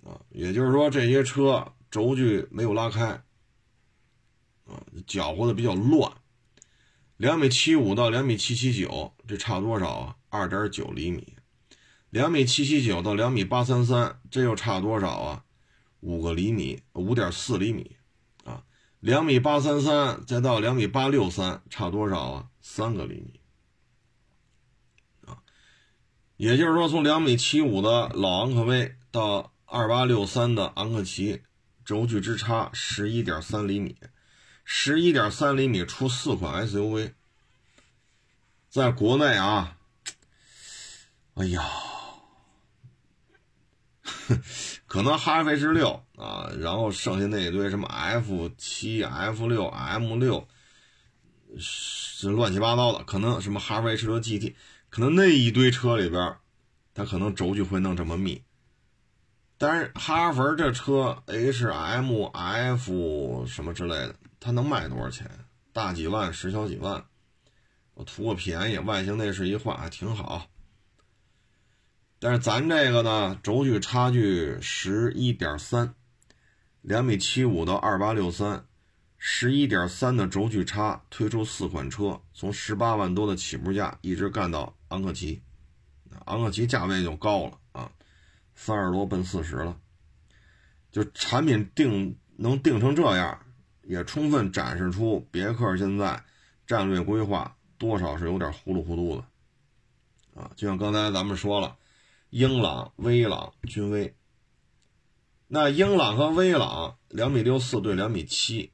啊，也就是说这些车轴距没有拉开，啊，搅和的比较乱。两米七五到两米七七九，这差多少啊？二点九厘米。两米七七九到两米八三三，这又差多少啊？五个厘米，五点四厘米，啊，两米八三三再到两米八六三，差多少啊？三个厘米。啊也就是说，从两米七五的老昂科威到二八六三的昂克旗，轴距之差十一点三厘米，十一点三厘米出四款 SUV，在国内啊，哎呀，可能哈弗 H 六啊，然后剩下那一堆什么 F 七、F 六、M 六，是乱七八糟的，可能什么哈弗 H 六 GT。可能那一堆车里边，它可能轴距会弄这么密，但是哈弗这车 H M F 什么之类的，它能卖多少钱？大几万，十小几万，我图个便宜，外形内饰一换还挺好。但是咱这个呢，轴距差距十一点三，两米七五到二八六三，十一点三的轴距差，推出四款车，从十八万多的起步价一直干到昂克旗，昂克旗价位就高了啊，三十多奔四十了，就产品定能定成这样，也充分展示出别克现在战略规划多少是有点糊里糊涂的啊，就像刚才咱们说了。英朗、威朗、君威，那英朗和威朗两米六四对两米七，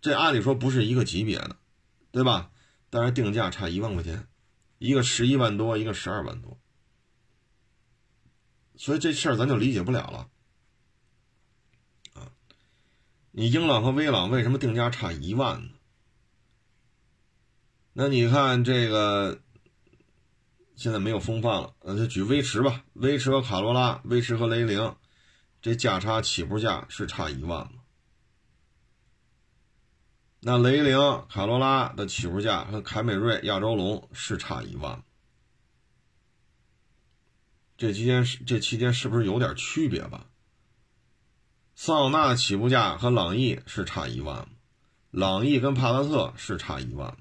这按理说不是一个级别的，对吧？但是定价差一万块钱，一个十一万多，一个十二万多，所以这事儿咱就理解不了了。啊，你英朗和威朗为什么定价差一万呢？那你看这个。现在没有风范了，那，就举威驰吧，威驰和卡罗拉，威驰和雷凌，这价差起步价是差一万吗？那雷凌、卡罗拉的起步价和凯美瑞、亚洲龙是差一万吗？这期间是这期间是不是有点区别吧？桑塔纳起步价和朗逸是差一万吗？朗逸跟帕萨特是差一万吗？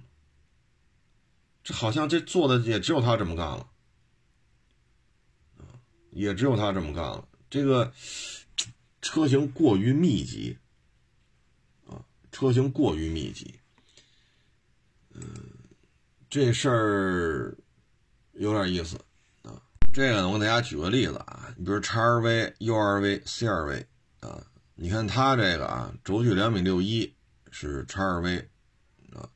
这好像这做的也只有他这么干了，也只有他这么干了。这个车型过于密集，啊，车型过于密集，嗯，这事儿有点意思啊。这个呢，我给大家举个例子啊，你比如叉 R V、U R V、C R V 啊，你看它这个啊，轴距两米六一是叉 R V 啊。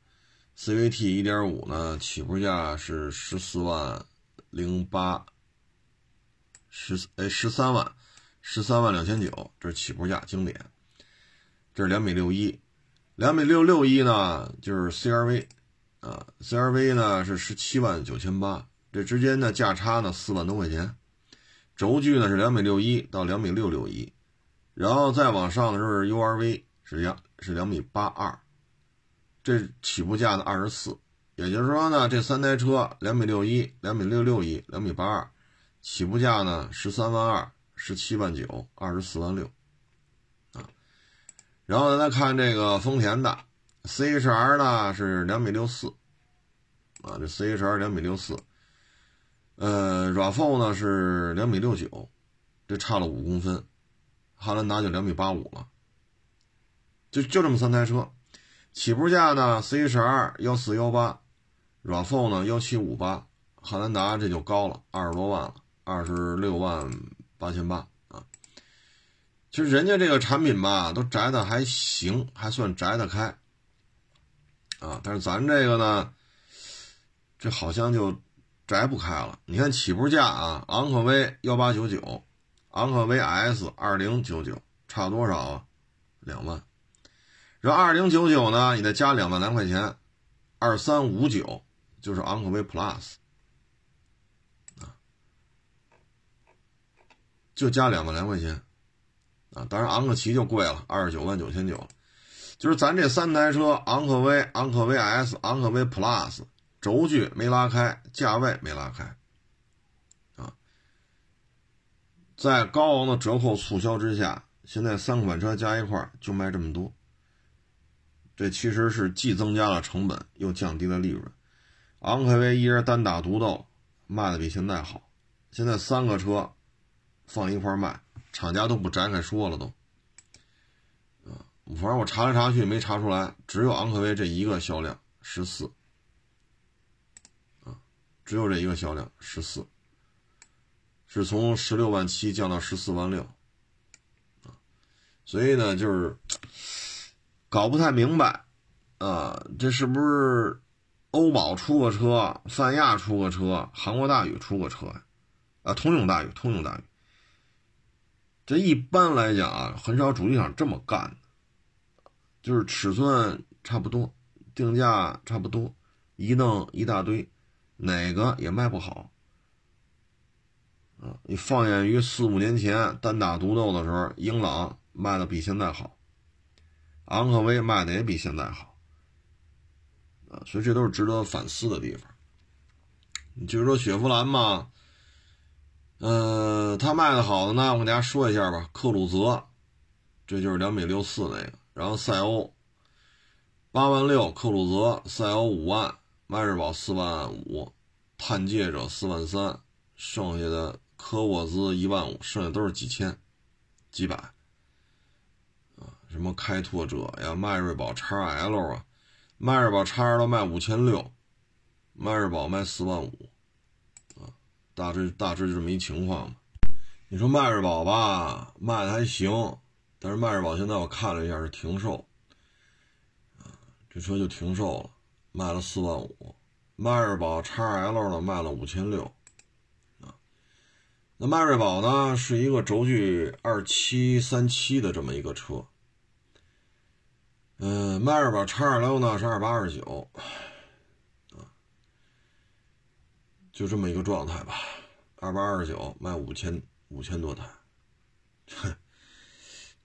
CVT 一点五呢，起步价是十四万零八，十哎十三万，十三万两千九，这是起步价，经典。这是两米六一，两米六六一呢，就是 CRV，啊，CRV 呢是十七万九千八，这之间的价差呢四万多块钱。轴距呢是两米六一到两米六六一，然后再往上的是 URV，是两是两米八二。这起步价呢二十四，也就是说呢，这三台车两米六一、两米六六一、两米八二，起步价呢十三万二、十七万九、二十四万六，啊，然后咱再看这个丰田的 CHR 呢是两米六四，啊，这 CHR 两米六四，呃，RAV4 呢是两米六九，这差了五公分，汉兰达就两米八五了，就就这么三台车。起步价呢？CHR 幺四幺八，RAV4 呢幺七五八，汉兰达这就高了二十多万了，二十六万八千八啊。其实人家这个产品吧，都摘的还行，还算摘得开啊。但是咱这个呢，这好像就摘不开了。你看起步价啊，昂科威幺八九九，昂科威 S 二零九九，差多少啊？两万。这二零九九呢，你再加两万来块钱，二三五九就是昂科威 Plus 啊，就加两万来块钱啊。当然昂克旗就贵了，二十九万九千九。就是咱这三台车，昂科威、昂科威 S、昂科威 Plus，轴距没拉开，价位没拉开啊。在高昂的折扣促销之下，现在三款车加一块就卖这么多。这其实是既增加了成本，又降低了利润。昂科威一人单打独斗，卖的比现在好。现在三个车放一块卖，厂家都不展开说了都。啊，反正我查来查去没查出来，只有昂科威这一个销量十四。啊，只有这一个销量十四，是从十六万七降到十四万六。啊，所以呢，就是。搞不太明白，啊，这是不是欧宝出个车，泛亚出个车，韩国大宇出个车呀？啊，通用大宇，通用大宇。这一般来讲啊，很少主机厂这么干的，就是尺寸差不多，定价差不多，一弄一大堆，哪个也卖不好，啊，你放眼于四五年前单打独斗的时候，英朗卖的比现在好，昂科威卖的也比现在好，啊，所以这都是值得反思的地方。你就是说雪佛兰嘛，呃，它卖的好的呢，我给大家说一下吧，克鲁泽，这就是两米六四那个，然后赛欧八万六，克鲁泽赛欧五万，迈锐宝四万五，探界者四万三，剩下的科沃兹一万五，剩下都是几千、几百啊，什么开拓者呀，迈锐宝 XL 啊，迈锐宝 XL 卖五千六。迈锐宝卖四万五，啊，大致大致就这么一情况嘛。你说迈锐宝吧，卖的还行，但是迈锐宝现在我看了一下是停售，啊，这车就停售了，卖了四万五。迈锐宝 XL 呢卖了五千六，那迈锐宝呢是一个轴距二七三七的这么一个车，嗯，迈锐宝 XL 呢是二八二九。就这么一个状态吧，二八二九卖五千五千多台，哼，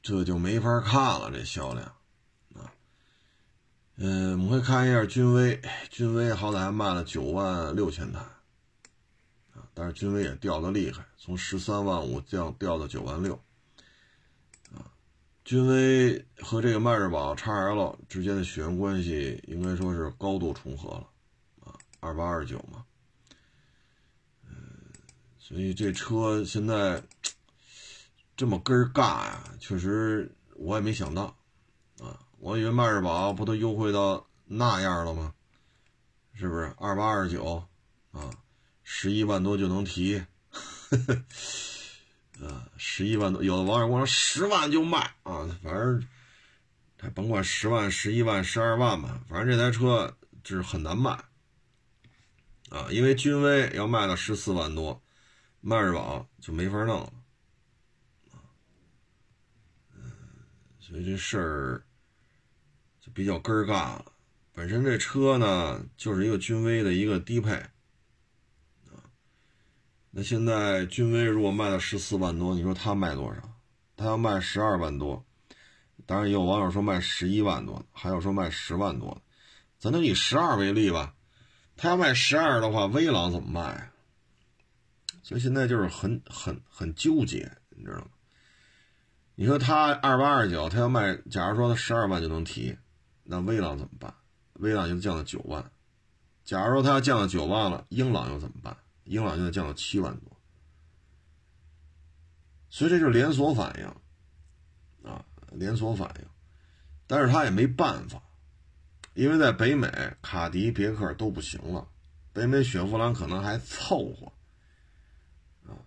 这就没法看了这销量啊。嗯，我们会看一下君威，君威好歹还卖了九万六千台，但是君威也掉的厉害，从十三万五降掉到九万六啊。君威和这个迈锐宝 XL 之间的血缘关系应该说是高度重合了啊，二八二九嘛。所以这车现在这么根儿尬呀，确实我也没想到啊！我以为迈锐宝不都优惠到那样了吗？是不是二八二九啊？十一万多就能提，啊，十一万多，有的网友跟我说十万就卖啊，反正甭管十万、十一万、十二万吧，反正这台车就是很难卖啊，因为君威要卖到十四万多。迈锐宝就没法弄了，啊，嗯，所以这事儿就比较根儿尬了。本身这车呢，就是一个君威的一个低配，那现在君威如果卖到十四万多，你说它卖多少？它要卖十二万多，当然也有网友说卖十一万多，还有说卖十万多的，咱就以十二为例吧。它要卖十二的话，威朗怎么卖？所以现在就是很很很纠结，你知道吗？你说他二八二九，他要卖，假如说他十二万就能提，那威朗怎么办？威朗就降到九万。假如说他要降到九万了，英朗又怎么办？英朗现在降到七万多。所以这就是连锁反应啊，连锁反应。但是他也没办法，因为在北美，卡迪、别克都不行了，北美雪佛兰可能还凑合啊。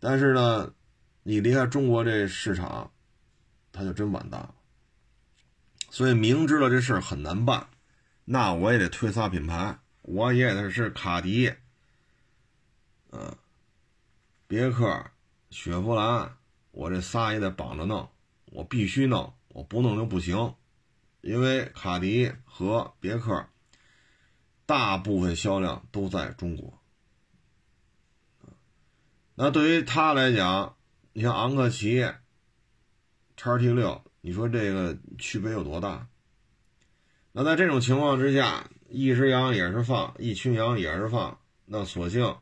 但是呢，你离开中国这市场，他就真完蛋了。所以明知道这事儿很难办，那我也得推仨品牌，我也得是卡迪，别克、雪佛兰，我这仨也得绑着弄，我必须弄，我不弄就不行。因为卡迪和别克大部分销量都在中国。那对于他来讲，你像昂克旗、叉 T 六，你说这个区别有多大？那在这种情况之下，一只羊也是放，一群羊也是放，那索性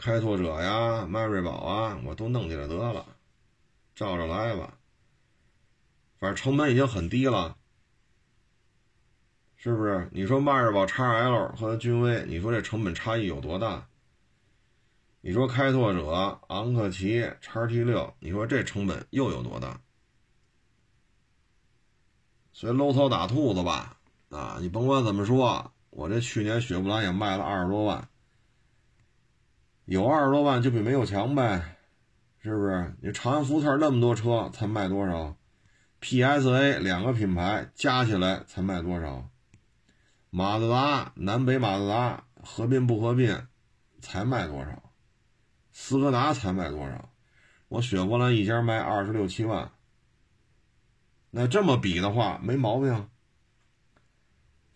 开拓者呀、迈锐宝啊，我都弄起来得了，照着来吧。反正成本已经很低了，是不是？你说迈锐宝 XL 和君威，你说这成本差异有多大？你说开拓者、昂克旗、叉 T 六，你说这成本又有多大？所以搂草打兔子吧，啊，你甭管怎么说，我这去年雪佛兰也卖了二十多万，有二十多万就比没有强呗，是不是？你长安福特那么多车才卖多少？PSA 两个品牌加起来才卖多少？马自达南北马自达合并不合并才卖多少？斯柯达才卖多少？我雪佛兰一家卖二十六七万。那这么比的话，没毛病，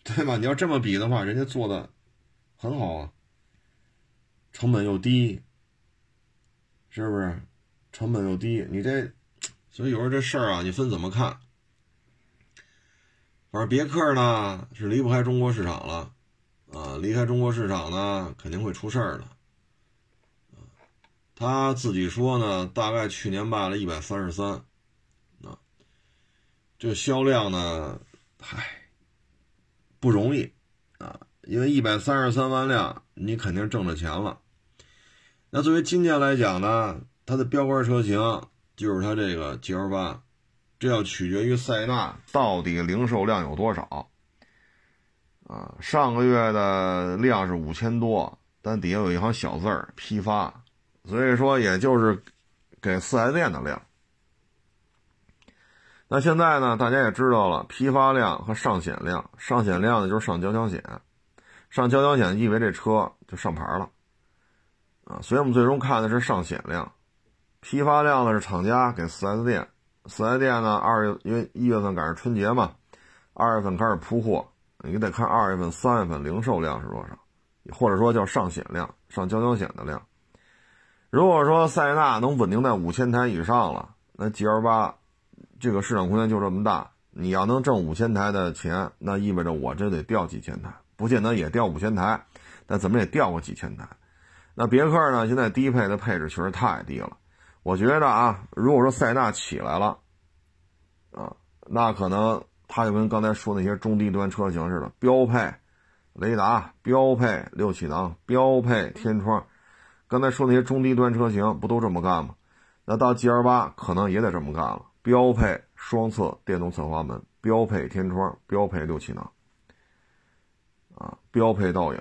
对吧？你要这么比的话，人家做的很好啊，成本又低，是不是？成本又低，你这，所以有时候这事儿啊，你分怎么看？反正别克呢是离不开中国市场了，啊，离开中国市场呢肯定会出事儿的。他自己说呢，大概去年卖了一百三十三，啊，这销量呢，嗨，不容易啊，因为一百三十三万辆，你肯定挣着钱了。那作为今年来讲呢，它的标杆车型就是它这个 G L 八。这要取决于塞纳到底零售量有多少啊？上个月的量是五千多，但底下有一行小字儿“批发”，所以说也就是给四 S 店的量。那现在呢，大家也知道了，批发量和上险量，上险量呢就是上交强险，上交强险意味这车就上牌了啊。所以我们最终看的是上险量，批发量呢是厂家给四 S 店。四 S 店呢，二月因为一月份赶上春节嘛，二月份开始铺货，你得看二月份、三月份零售量是多少，或者说叫上险量、上交强险的量。如果说塞纳能稳定在五千台以上了，那 G L 八这个市场空间就这么大。你要能挣五千台的钱，那意味着我这得掉几千台，不见得也掉五千台，但怎么也掉个几千台。那别克呢，现在低配的配置确实太低了。我觉得啊，如果说塞纳起来了，啊，那可能它就跟刚才说那些中低端车型似的，标配雷达、标配六气囊、标配天窗。刚才说那些中低端车型不都这么干吗？那到 G L 八可能也得这么干了，标配双侧电动侧滑门、标配天窗、标配六气囊，啊，标配倒影。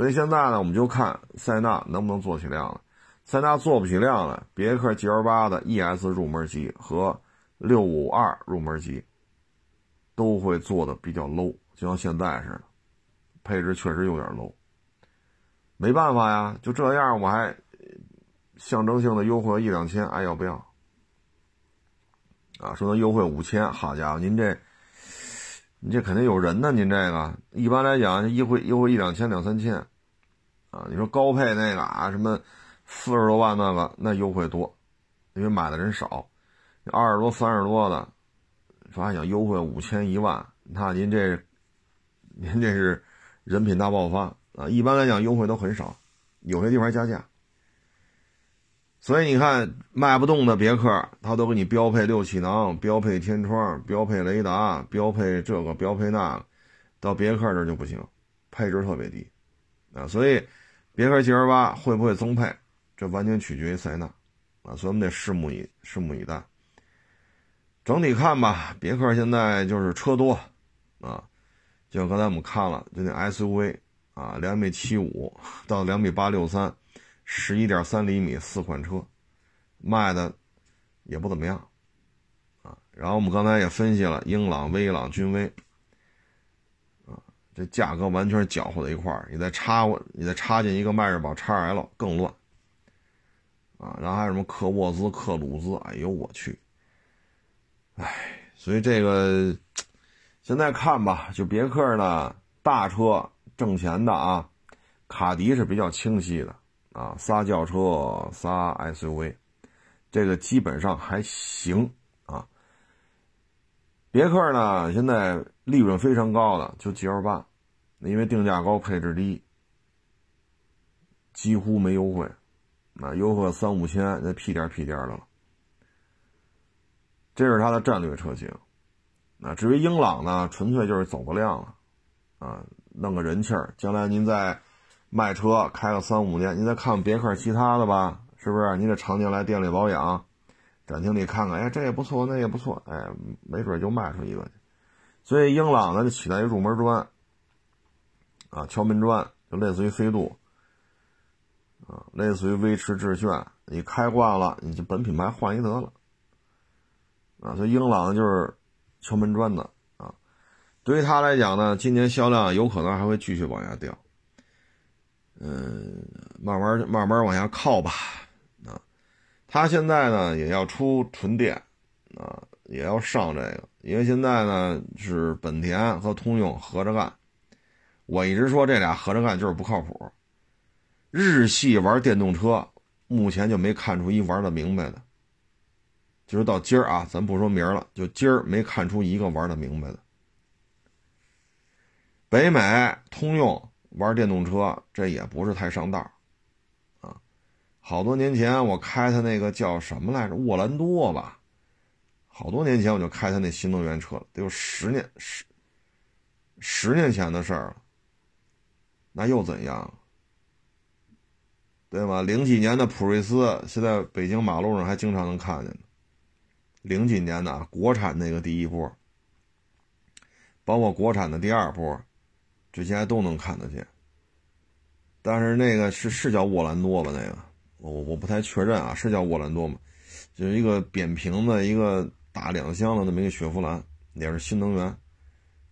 所以现在呢，我们就看塞纳能不能做起量了。塞纳做不起量了，别克 GL 八的 ES 入门级和六五二入门级都会做的比较 low，就像现在似的，配置确实有点 low。没办法呀，就这样，我还象征性的优惠一两千，爱要不要？啊，说能优惠五千，好家伙，您这，你这肯定有人呢，您这个一般来讲，优惠优惠一两千两三千，啊，你说高配那个啊什么？四十多万那个那优惠多，因为买的人少。二十多、三十多的，说还想优惠五千、一万，那您这，您这是人品大爆发啊！一般来讲优惠都很少，有些地方还加价。所以你看卖不动的别克，他都给你标配六气囊、标配天窗、标配雷达、标配这个、标配那个，到别克这就不行，配置特别低啊！所以别克 GL 八会不会增配？这完全取决于塞纳，啊，所以我们得拭目以拭目以待。整体看吧，别克现在就是车多，啊，就像刚才我们看了，就那 SUV 啊，两米七五到两米八六三，十一点三厘米四款车，卖的也不怎么样，啊，然后我们刚才也分析了英朗、威朗、君威，这价格完全搅和在一块儿，你再插，你再插进一个迈锐宝 XL 更乱。啊，然后还有什么克沃兹、克鲁兹？哎呦我去！哎，所以这个现在看吧，就别克呢，大车挣钱的啊，卡迪是比较清晰的啊，仨轿车，仨 SUV，这个基本上还行。别克呢，现在利润非常高的就 GL 八，因为定价高，配置低，几乎没优惠。啊，优惠三五千，那屁颠屁颠的了。这是它的战略车型。啊，至于英朗呢，纯粹就是走个量了，啊，弄个人气儿。将来您再卖车开个三五年，您再看别克其他的吧，是不是？您得常年来店里保养，展厅里看看，哎，这也不错，那也不错，哎，没准就卖出一个去。所以英朗呢，就起到一入门砖，啊，敲门砖，就类似于飞度。啊，类似于威驰致炫，你开惯了，你就本品牌换一得了。啊，所以英朗就是敲门砖的啊。对于他来讲呢，今年销量有可能还会继续往下掉。嗯，慢慢慢慢往下靠吧。他现在呢也要出纯电，啊，也要上这个，因为现在呢是本田和通用合着干。我一直说这俩合着干就是不靠谱。日系玩电动车，目前就没看出一玩的明白的。就是到今儿啊，咱不说明儿了，就今儿没看出一个玩的明白的。北美、通用玩电动车，这也不是太上道。好多年前我开他那个叫什么来着，沃兰多吧。好多年前我就开他那新能源车了，得有十年十十年前的事儿了。那又怎样？对吧？零几年的普锐斯，现在北京马路上还经常能看见呢。零几年的国产那个第一波，包括国产的第二波，这些都能看得见。但是那个是是叫沃兰多吧？那个我我不太确认啊，是叫沃兰多吗？就是一个扁平的一个大两厢的那么一个雪佛兰，也是新能源，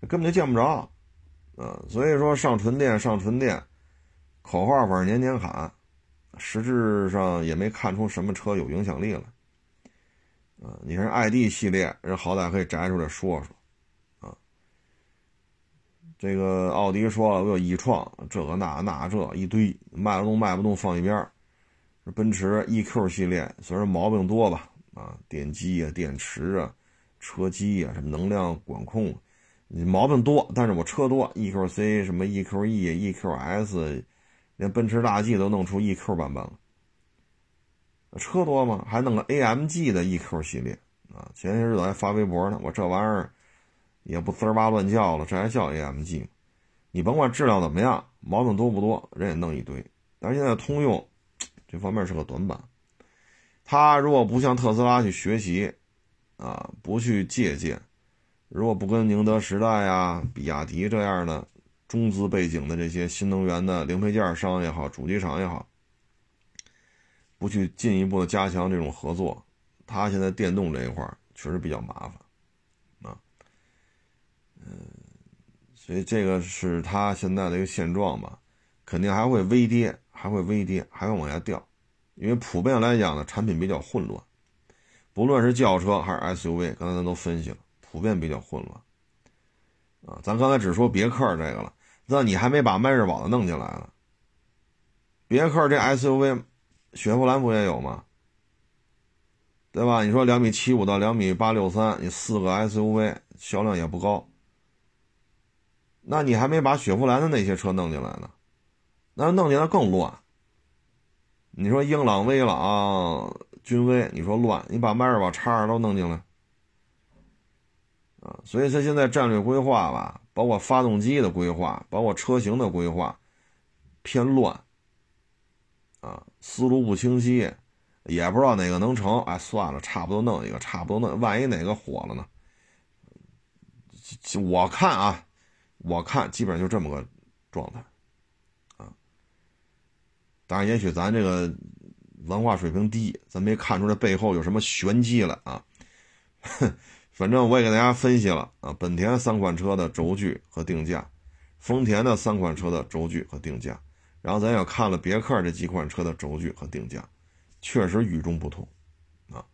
根本就见不着，啊，所以说上纯电上纯电，口号反正年年喊，实质上也没看出什么车有影响力来。啊，你看 ID 系列，人好歹可以摘出来说说，啊，这个奥迪说了，我有 e 创，这个那那这一堆，卖不动卖不动放一边儿。奔驰 EQ 系列虽然毛病多吧，啊，电机啊、电池啊、车机啊、什么能量管控，你毛病多，但是我车多，EQC 什么 EQE、EQS，连奔驰大 G 都弄出 EQ 版本了。车多吗？还弄个 AMG 的 EQ 系列啊！前些日子还发微博呢，我这玩意儿也不滋儿哇乱叫了，这还叫 AMG？你甭管质量怎么样，毛病多不多，人也弄一堆。但是现在通用这方面是个短板，他如果不向特斯拉去学习啊，不去借鉴，如果不跟宁德时代呀、比亚迪这样的中资背景的这些新能源的零配件商也好，主机厂也好。不去进一步的加强这种合作，他现在电动这一块确实比较麻烦，啊，嗯，所以这个是他现在的一个现状吧，肯定还会微跌，还会微跌，还会往下掉，因为普遍来讲呢，产品比较混乱，不论是轿车还是 SUV，刚才咱都分析了，普遍比较混乱，啊，咱刚才只说别克这个了，那你还没把迈锐宝的弄进来呢，别克这 SUV。雪佛兰不也有吗？对吧？你说两米七五到两米八六三，你四个 SUV 销量也不高，那你还没把雪佛兰的那些车弄进来呢，那弄进来更乱。你说英朗、威朗、君威，你说乱，你把迈锐宝叉二都弄进来啊？所以它现在战略规划吧，包括发动机的规划，包括车型的规划，偏乱。啊，思路不清晰，也不知道哪个能成。哎，算了，差不多弄一个，差不多弄。万一哪个火了呢？我看啊，我看基本上就这么个状态。当然，也许咱这个文化水平低，咱没看出来背后有什么玄机来啊。反正我也给大家分析了啊，本田三款车的轴距和定价，丰田的三款车的轴距和定价。然后咱也看了别克这几款车的轴距和定价，确实与众不同，啊，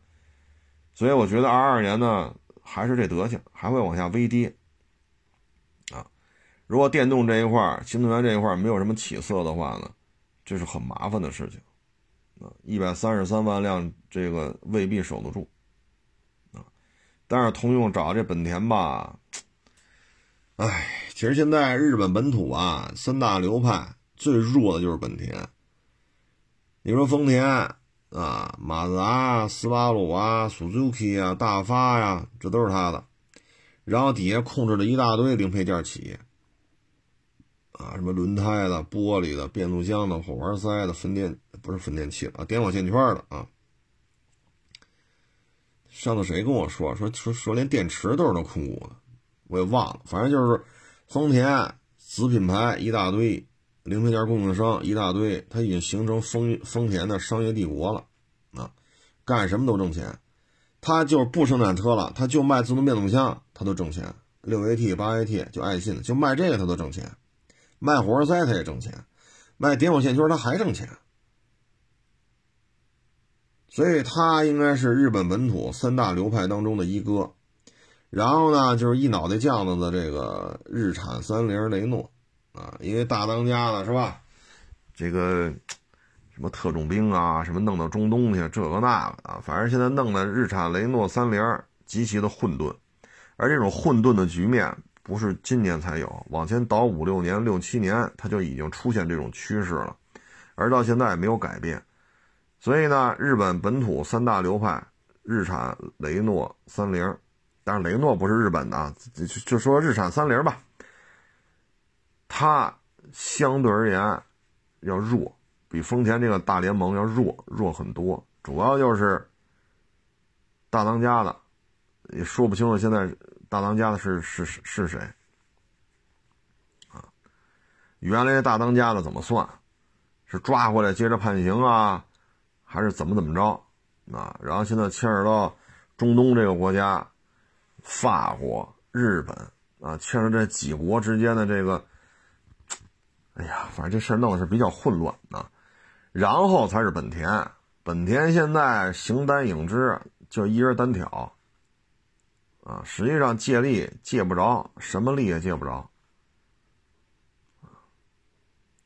所以我觉得二二年呢还是这德行，还会往下微跌，啊，如果电动这一块新能源这一块没有什么起色的话呢，这是很麻烦的事情，啊，一百三十三万辆这个未必守得住，啊，但是通用找这本田吧，哎，其实现在日本本土啊三大流派。最弱的就是本田。你说丰田啊，马自达、斯巴鲁啊、Suzuki 啊、大发呀，这都是他的。然后底下控制了一大堆零配件企业啊，什么轮胎的、玻璃的、变速箱的、火花塞的、分电不是分电器啊，点火线圈的啊。上次谁跟我说说说说连电池都是他控股的，我也忘了。反正就是丰田子品牌一大堆。零配件供应商一大堆，它已经形成丰丰田的商业帝国了，啊，干什么都挣钱，他就是不生产车了，他就卖自动变速箱，他都挣钱，六 AT 八 AT 就爱信的就卖这个他都挣钱，卖火花塞他也挣钱，卖点火线圈他还挣钱，所以他应该是日本本土三大流派当中的一哥，然后呢就是一脑袋酱子的这个日产三菱雷诺。啊，因为大当家了是吧？这个什么特种兵啊，什么弄到中东去，这个那个啊，反正现在弄的日产雷诺三菱极其的混沌，而这种混沌的局面不是今年才有，往前倒五六年、六七年，它就已经出现这种趋势了，而到现在没有改变。所以呢，日本本土三大流派，日产、雷诺、三菱，但是雷诺不是日本的，就就说日产三菱吧，它相对而言要弱。比丰田这个大联盟要弱弱很多，主要就是大当家的也说不清楚，现在大当家的是是是谁啊？原来大当家的怎么算？是抓回来接着判刑啊，还是怎么怎么着啊？然后现在牵扯到中东这个国家，法国、日本啊，牵扯这几国之间的这个，哎呀，反正这事儿弄的是比较混乱啊。然后才是本田，本田现在形单影只，就一人单挑，啊，实际上借力借不着，什么力也借不着。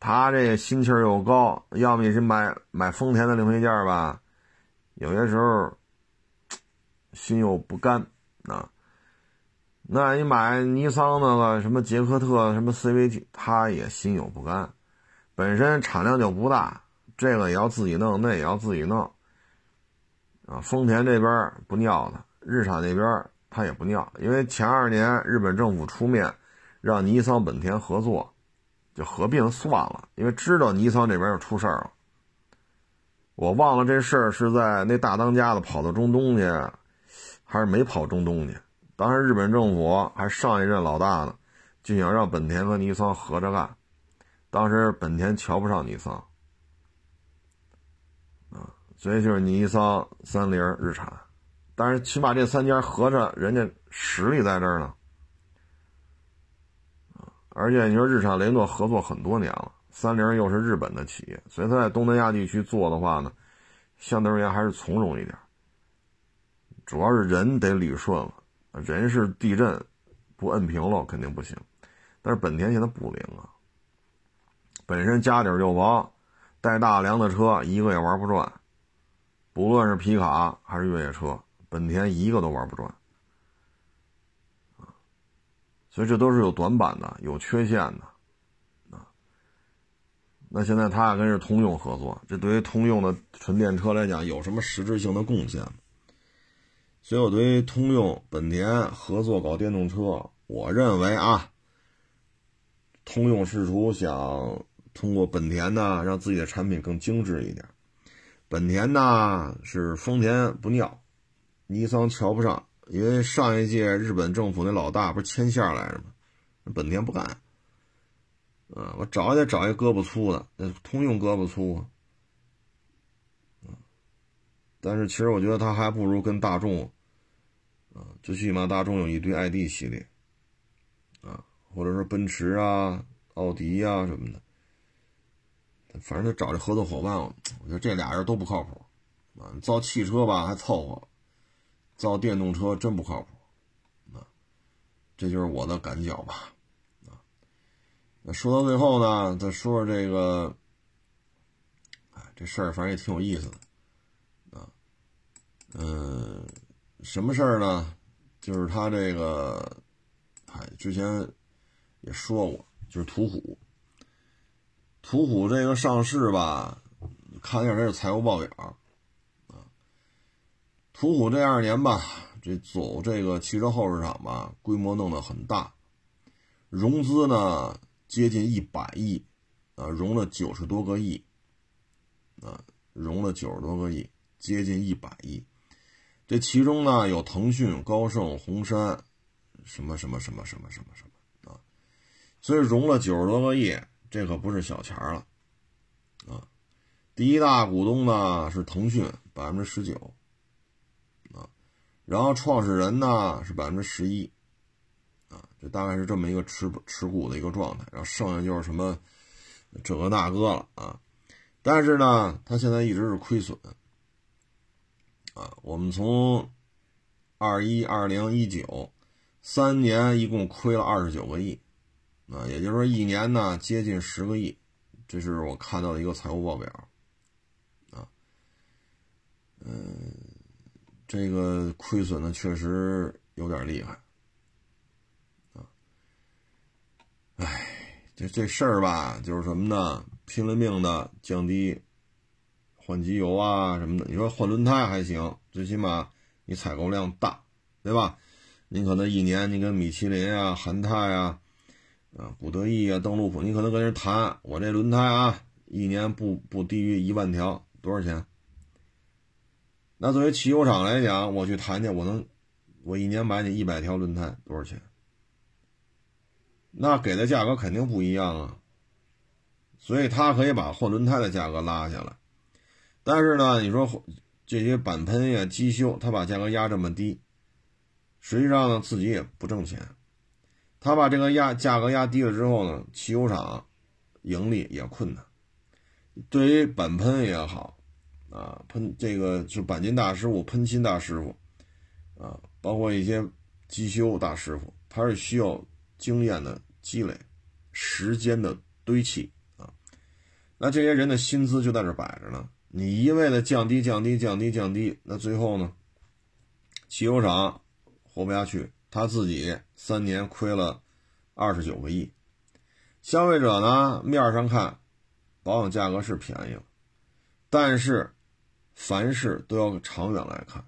他这心气儿又高，要么你是买买丰田的零配件吧，有些时候心又不甘啊。那你买尼桑那个什么杰克特什么 CVT，他也心有不甘，本身产量就不大。这个也要自己弄，那也要自己弄，啊，丰田这边不尿他，日产那边他也不尿，因为前二年日本政府出面让尼桑、本田合作，就合并算了，因为知道尼桑这边要出事儿了。我忘了这事儿是在那大当家的跑到中东去，还是没跑中东去？当时日本政府还上一任老大呢，就想让本田和尼桑合着干，当时本田瞧不上尼桑。啊所以就是尼桑、三菱、日产，但是起码这三家合着，人家实力在这儿呢，而且你说日产、雷诺合作很多年了，三菱又是日本的企业，所以他在东南亚地区做的话呢，相对而言还是从容一点。主要是人得捋顺了，人是地震，不摁平了肯定不行。但是本田现在不灵啊，本身家底就薄，带大梁的车一个也玩不转。不论是皮卡还是越野车，本田一个都玩不转，所以这都是有短板的，有缺陷的，啊，那现在他俩跟是通用合作，这对于通用的纯电车来讲有什么实质性的贡献？所以我对于通用、本田合作搞电动车，我认为啊，通用试图想通过本田呢，让自己的产品更精致一点。本田呢是丰田不尿，尼桑瞧不上，因为上一届日本政府那老大不是牵线来着吗？本田不干，啊，我找也得找一胳膊粗的，那通用胳膊粗啊，但是其实我觉得他还不如跟大众，啊，最起码大众有一堆 ID 系列，啊，或者说奔驰啊、奥迪啊什么的。反正他找这合作伙伴，我觉得这俩人都不靠谱，啊，造汽车吧还凑合，造电动车真不靠谱，啊，这就是我的感觉吧，啊，那说到最后呢，再说说这个，哎，这事儿反正也挺有意思的，啊，嗯，什么事儿呢？就是他这个，哎，之前也说过，就是途虎。途虎这个上市吧，看一下这个财务报表。途虎这二年吧，这走这个汽车后市场吧，规模弄得很大，融资呢接近一百亿，啊，融了九十多个亿，啊，融了九十多个亿，接近一百亿。这其中呢有腾讯、高盛、红杉，什么什么什么什么什么什么啊，所以融了九十多个亿。这可不是小钱了，啊！第一大股东呢是腾讯，百分之十九，然后创始人呢是百分之十一，啊，这大概是这么一个持持股的一个状态，然后剩下就是什么这个那个了啊！但是呢，他现在一直是亏损，啊，我们从二一、二零、一九三年一共亏了二十九个亿。啊，也就是说，一年呢接近十个亿，这是我看到的一个财务报表。啊嗯，这个亏损呢确实有点厉害啊。哎，这这事儿吧，就是什么呢？拼了命的降低换机油啊什么的。你说换轮胎还行，最起码你采购量大，对吧？你可能一年你跟米其林啊、韩泰啊、啊古德意啊、邓禄普，你可能跟人谈，我这轮胎啊，一年不不低于一万条，多少钱？那作为汽修厂来讲，我去谈去，我能，我一年买你一百条轮胎，多少钱？那给的价格肯定不一样啊。所以他可以把换轮胎的价格拉下来，但是呢，你说这些钣喷呀、机修，他把价格压这么低，实际上呢自己也不挣钱。他把这个压价格压低了之后呢，汽修厂盈利也困难。对于钣喷也好。啊，喷这个是钣金大师傅、喷漆大师傅，啊，包括一些机修大师傅，他是需要经验的积累、时间的堆砌啊。那这些人的薪资就在这摆着呢，你一味的降低、降低、降低、降低，那最后呢，汽油厂活不下去，他自己三年亏了二十九个亿，消费者呢面上看保养价格是便宜了，但是。凡事都要长远来看，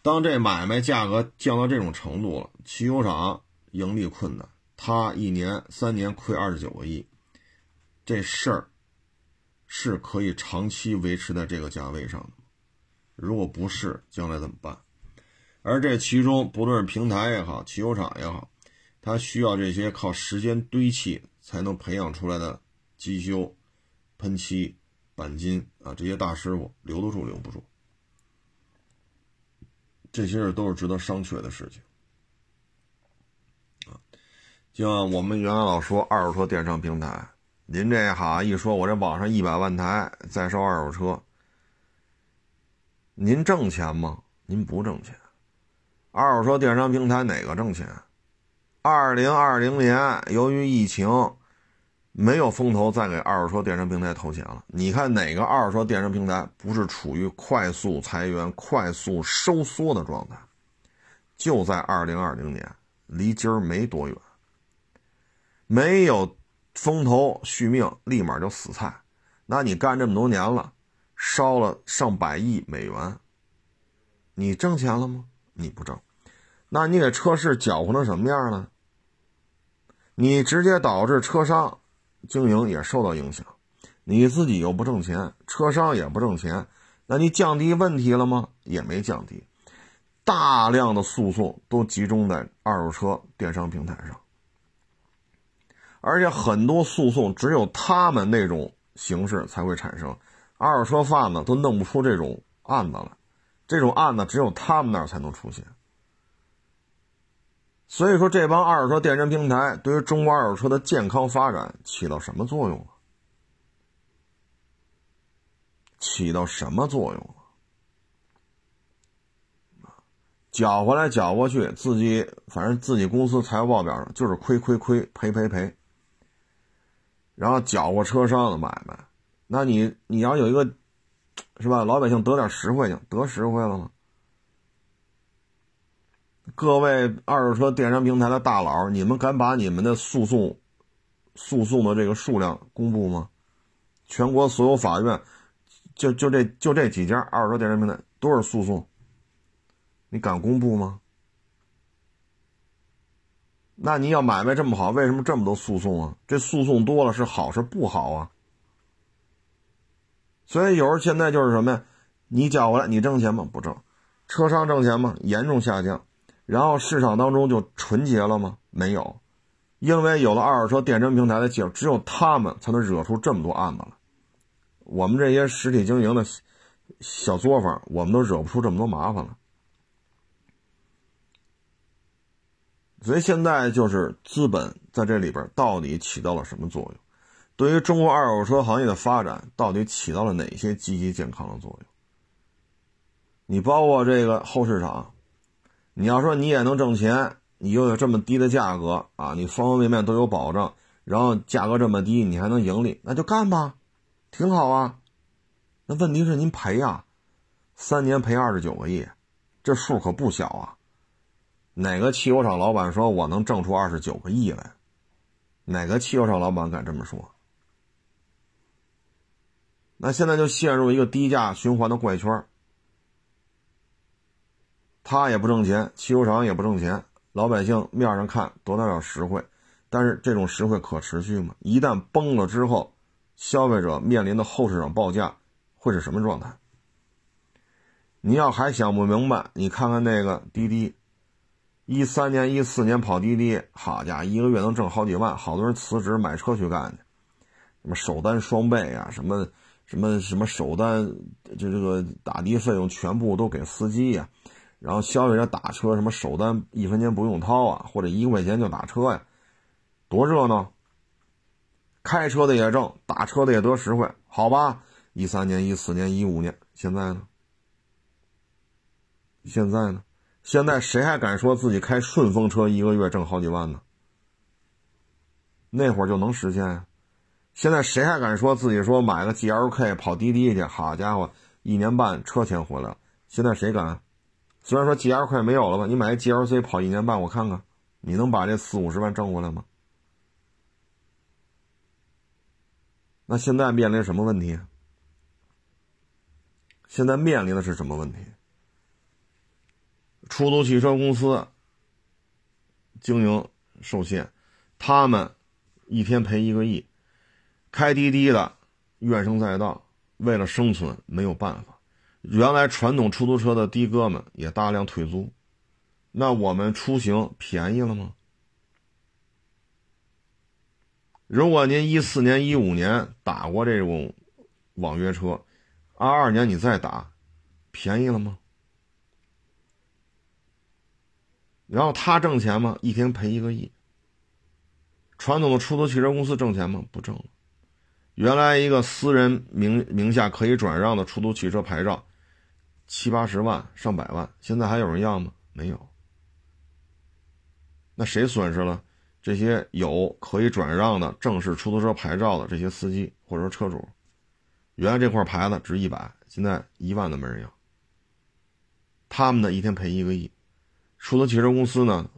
当这买卖价格降到这种程度了，汽修厂盈利困难，他一年三年亏二十九个亿，这事儿是可以长期维持在这个价位上的如果不是，将来怎么办？而这其中，不论是平台也好，汽修厂也好，它需要这些靠时间堆砌才能培养出来的机修、喷漆。钣金啊，这些大师傅留得住留不住，这些事都是值得商榷的事情啊。就像我们原来老说二手车电商平台，您这哈一说，我这网上一百万台在售二手车，您挣钱吗？您不挣钱。二手车电商平台哪个挣钱？二零二零年由于疫情。没有风投再给二手车电商平台投钱了。你看哪个二手车电商平台不是处于快速裁员、快速收缩的状态？就在二零二零年，离今儿没多远。没有风投续命，立马就死菜。那你干这么多年了，烧了上百亿美元，你挣钱了吗？你不挣。那你给车市搅和成什么样了？你直接导致车商。经营也受到影响，你自己又不挣钱，车商也不挣钱，那你降低问题了吗？也没降低，大量的诉讼都集中在二手车电商平台上，而且很多诉讼只有他们那种形式才会产生，二手车贩子都弄不出这种案子来，这种案子只有他们那儿才能出现。所以说，这帮二手车电商平台对于中国二手车的健康发展起到什么作用了？起到什么作用了？搅和来搅和去，自己反正自己公司财务报表上就是亏亏亏，赔赔赔，然后搅和车商的买卖，那你你要有一个，是吧？老百姓得点实惠去，得实惠了吗？各位二手车电商平台的大佬，你们敢把你们的诉讼、诉讼的这个数量公布吗？全国所有法院，就就这就这几家二手车电商平台多少诉讼？你敢公布吗？那你要买卖这么好，为什么这么多诉讼啊？这诉讼多了是好是不好啊？所以有时候现在就是什么呀？你缴过来，你挣钱吗？不挣。车商挣钱吗？严重下降。然后市场当中就纯洁了吗？没有，因为有了二手车电商平台的介入，只有他们才能惹出这么多案子来。我们这些实体经营的小作坊，我们都惹不出这么多麻烦了。所以现在就是资本在这里边到底起到了什么作用？对于中国二手车行业的发展，到底起到了哪些积极健康的作用？你包括这个后市场。你要说你也能挣钱，你又有这么低的价格啊，你方方面面都有保障，然后价格这么低，你还能盈利，那就干吧，挺好啊。那问题是您赔啊，三年赔二十九个亿，这数可不小啊！哪个汽油厂老板说我能挣出二十九个亿来？哪个汽油厂老板敢这么说？那现在就陷入一个低价循环的怪圈他也不挣钱，汽修厂也不挣钱，老百姓面上看多大点实惠，但是这种实惠可持续吗？一旦崩了之后，消费者面临的后市场报价会是什么状态？你要还想不明白，你看看那个滴滴，一三年、一四年跑滴滴，好家伙，一个月能挣好几万，好多人辞职买车去干去，什么首单双倍啊，什么什么什么首单，就这个打的费用全部都给司机呀。然后消费者打车，什么首单一分钱不用掏啊，或者一块钱就打车呀，多热闹！开车的也挣，打车的也得实惠，好吧？一三年、一四年、一五年，现在呢？现在呢？现在谁还敢说自己开顺风车一个月挣好几万呢？那会儿就能实现呀。现在谁还敢说自己说买个 G L K 跑滴滴去？好家伙，一年半车钱回来了。现在谁敢？虽然说 G L 快没有了吧，你买 G L C 跑一年半，我看看，你能把这四五十万挣回来吗？那现在面临什么问题？现在面临的是什么问题？出租汽车公司经营受限，他们一天赔一个亿，开滴滴的怨声载道，为了生存没有办法。原来传统出租车的的哥们也大量退租，那我们出行便宜了吗？如果您一四年、一五年打过这种网约车，二二年你再打，便宜了吗？然后他挣钱吗？一天赔一个亿。传统的出租汽车公司挣钱吗？不挣了。原来一个私人名名下可以转让的出租汽车牌照。七八十万、上百万，现在还有人要吗？没有。那谁损失了？这些有可以转让的正式出租车牌照的这些司机或者说车主，原来这块牌子值一百，现在一万都没人要。他们呢，一天赔一个亿。出租汽车公司呢，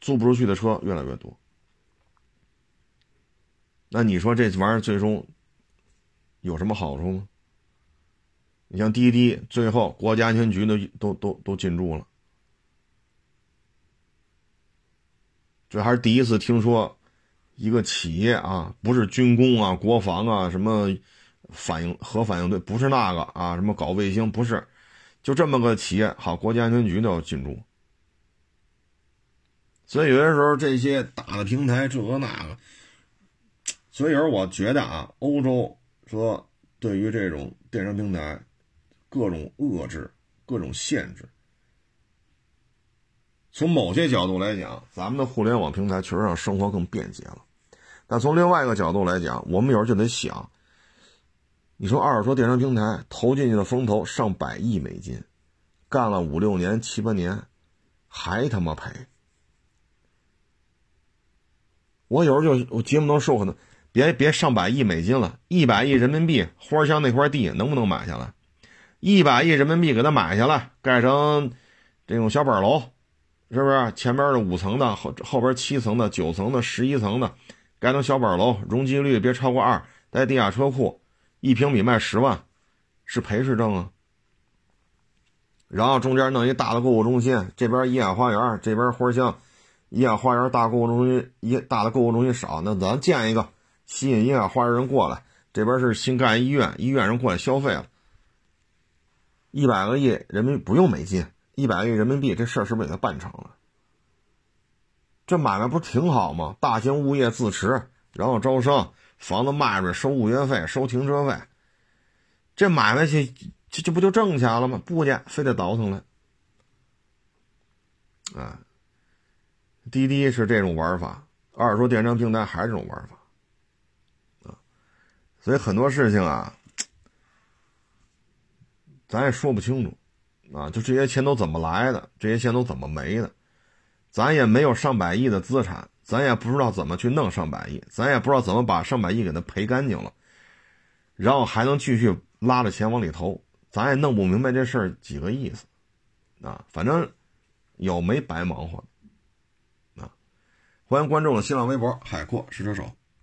租不出去的车越来越多。那你说这玩意儿最终有什么好处吗？你像滴滴，最后国家安全局都都都都进驻了，这还是第一次听说一个企业啊，不是军工啊、国防啊、什么反应核反应堆，不是那个啊，什么搞卫星，不是，就这么个企业，好，国家安全局都要进驻。所以有些时候这些大的平台，这个那个，所以有时候我觉得啊，欧洲说对于这种电商平台。各种遏制，各种限制。从某些角度来讲，咱们的互联网平台确实让生活更便捷了。但从另外一个角度来讲，我们有时候就得想：你说二手车电商平台投进去的风投上百亿美金，干了五六年、七八年，还他妈赔。我有时候就我节目能受很多，别别上百亿美金了，一百亿人民币，花乡那块地能不能买下来？一百亿人民币给他买下来，盖成这种小板楼，是不是？前边的五层的，后后边七层的、九层的、十一层的，盖成小板楼，容积率别超过二，带地下车库，一平米卖十万，是赔是挣啊？然后中间弄一大的购物中心，这边怡海花园，这边花乡，怡海花园大购物中心，一大的购物中心少，那咱建一个，吸引怡海花园人过来。这边是新盖医院，医院人过来消费了。一百个亿人民币不用美金，一百个亿人民币这事儿是不是给他办成了？这买卖不是挺好吗？大型物业自持，然后招商，房子卖出去收物业费、收停车费，这买卖去这这不就挣钱了吗？不去，非得倒腾来。啊，滴滴是这种玩法，二手电商平台还是这种玩法，啊，所以很多事情啊。咱也说不清楚，啊，就这些钱都怎么来的，这些钱都怎么没的，咱也没有上百亿的资产，咱也不知道怎么去弄上百亿，咱也不知道怎么把上百亿给它赔干净了，然后还能继续拉着钱往里投，咱也弄不明白这事儿几个意思，啊，反正有没白忙活，啊，欢迎关注我新浪微博“海阔试车手”。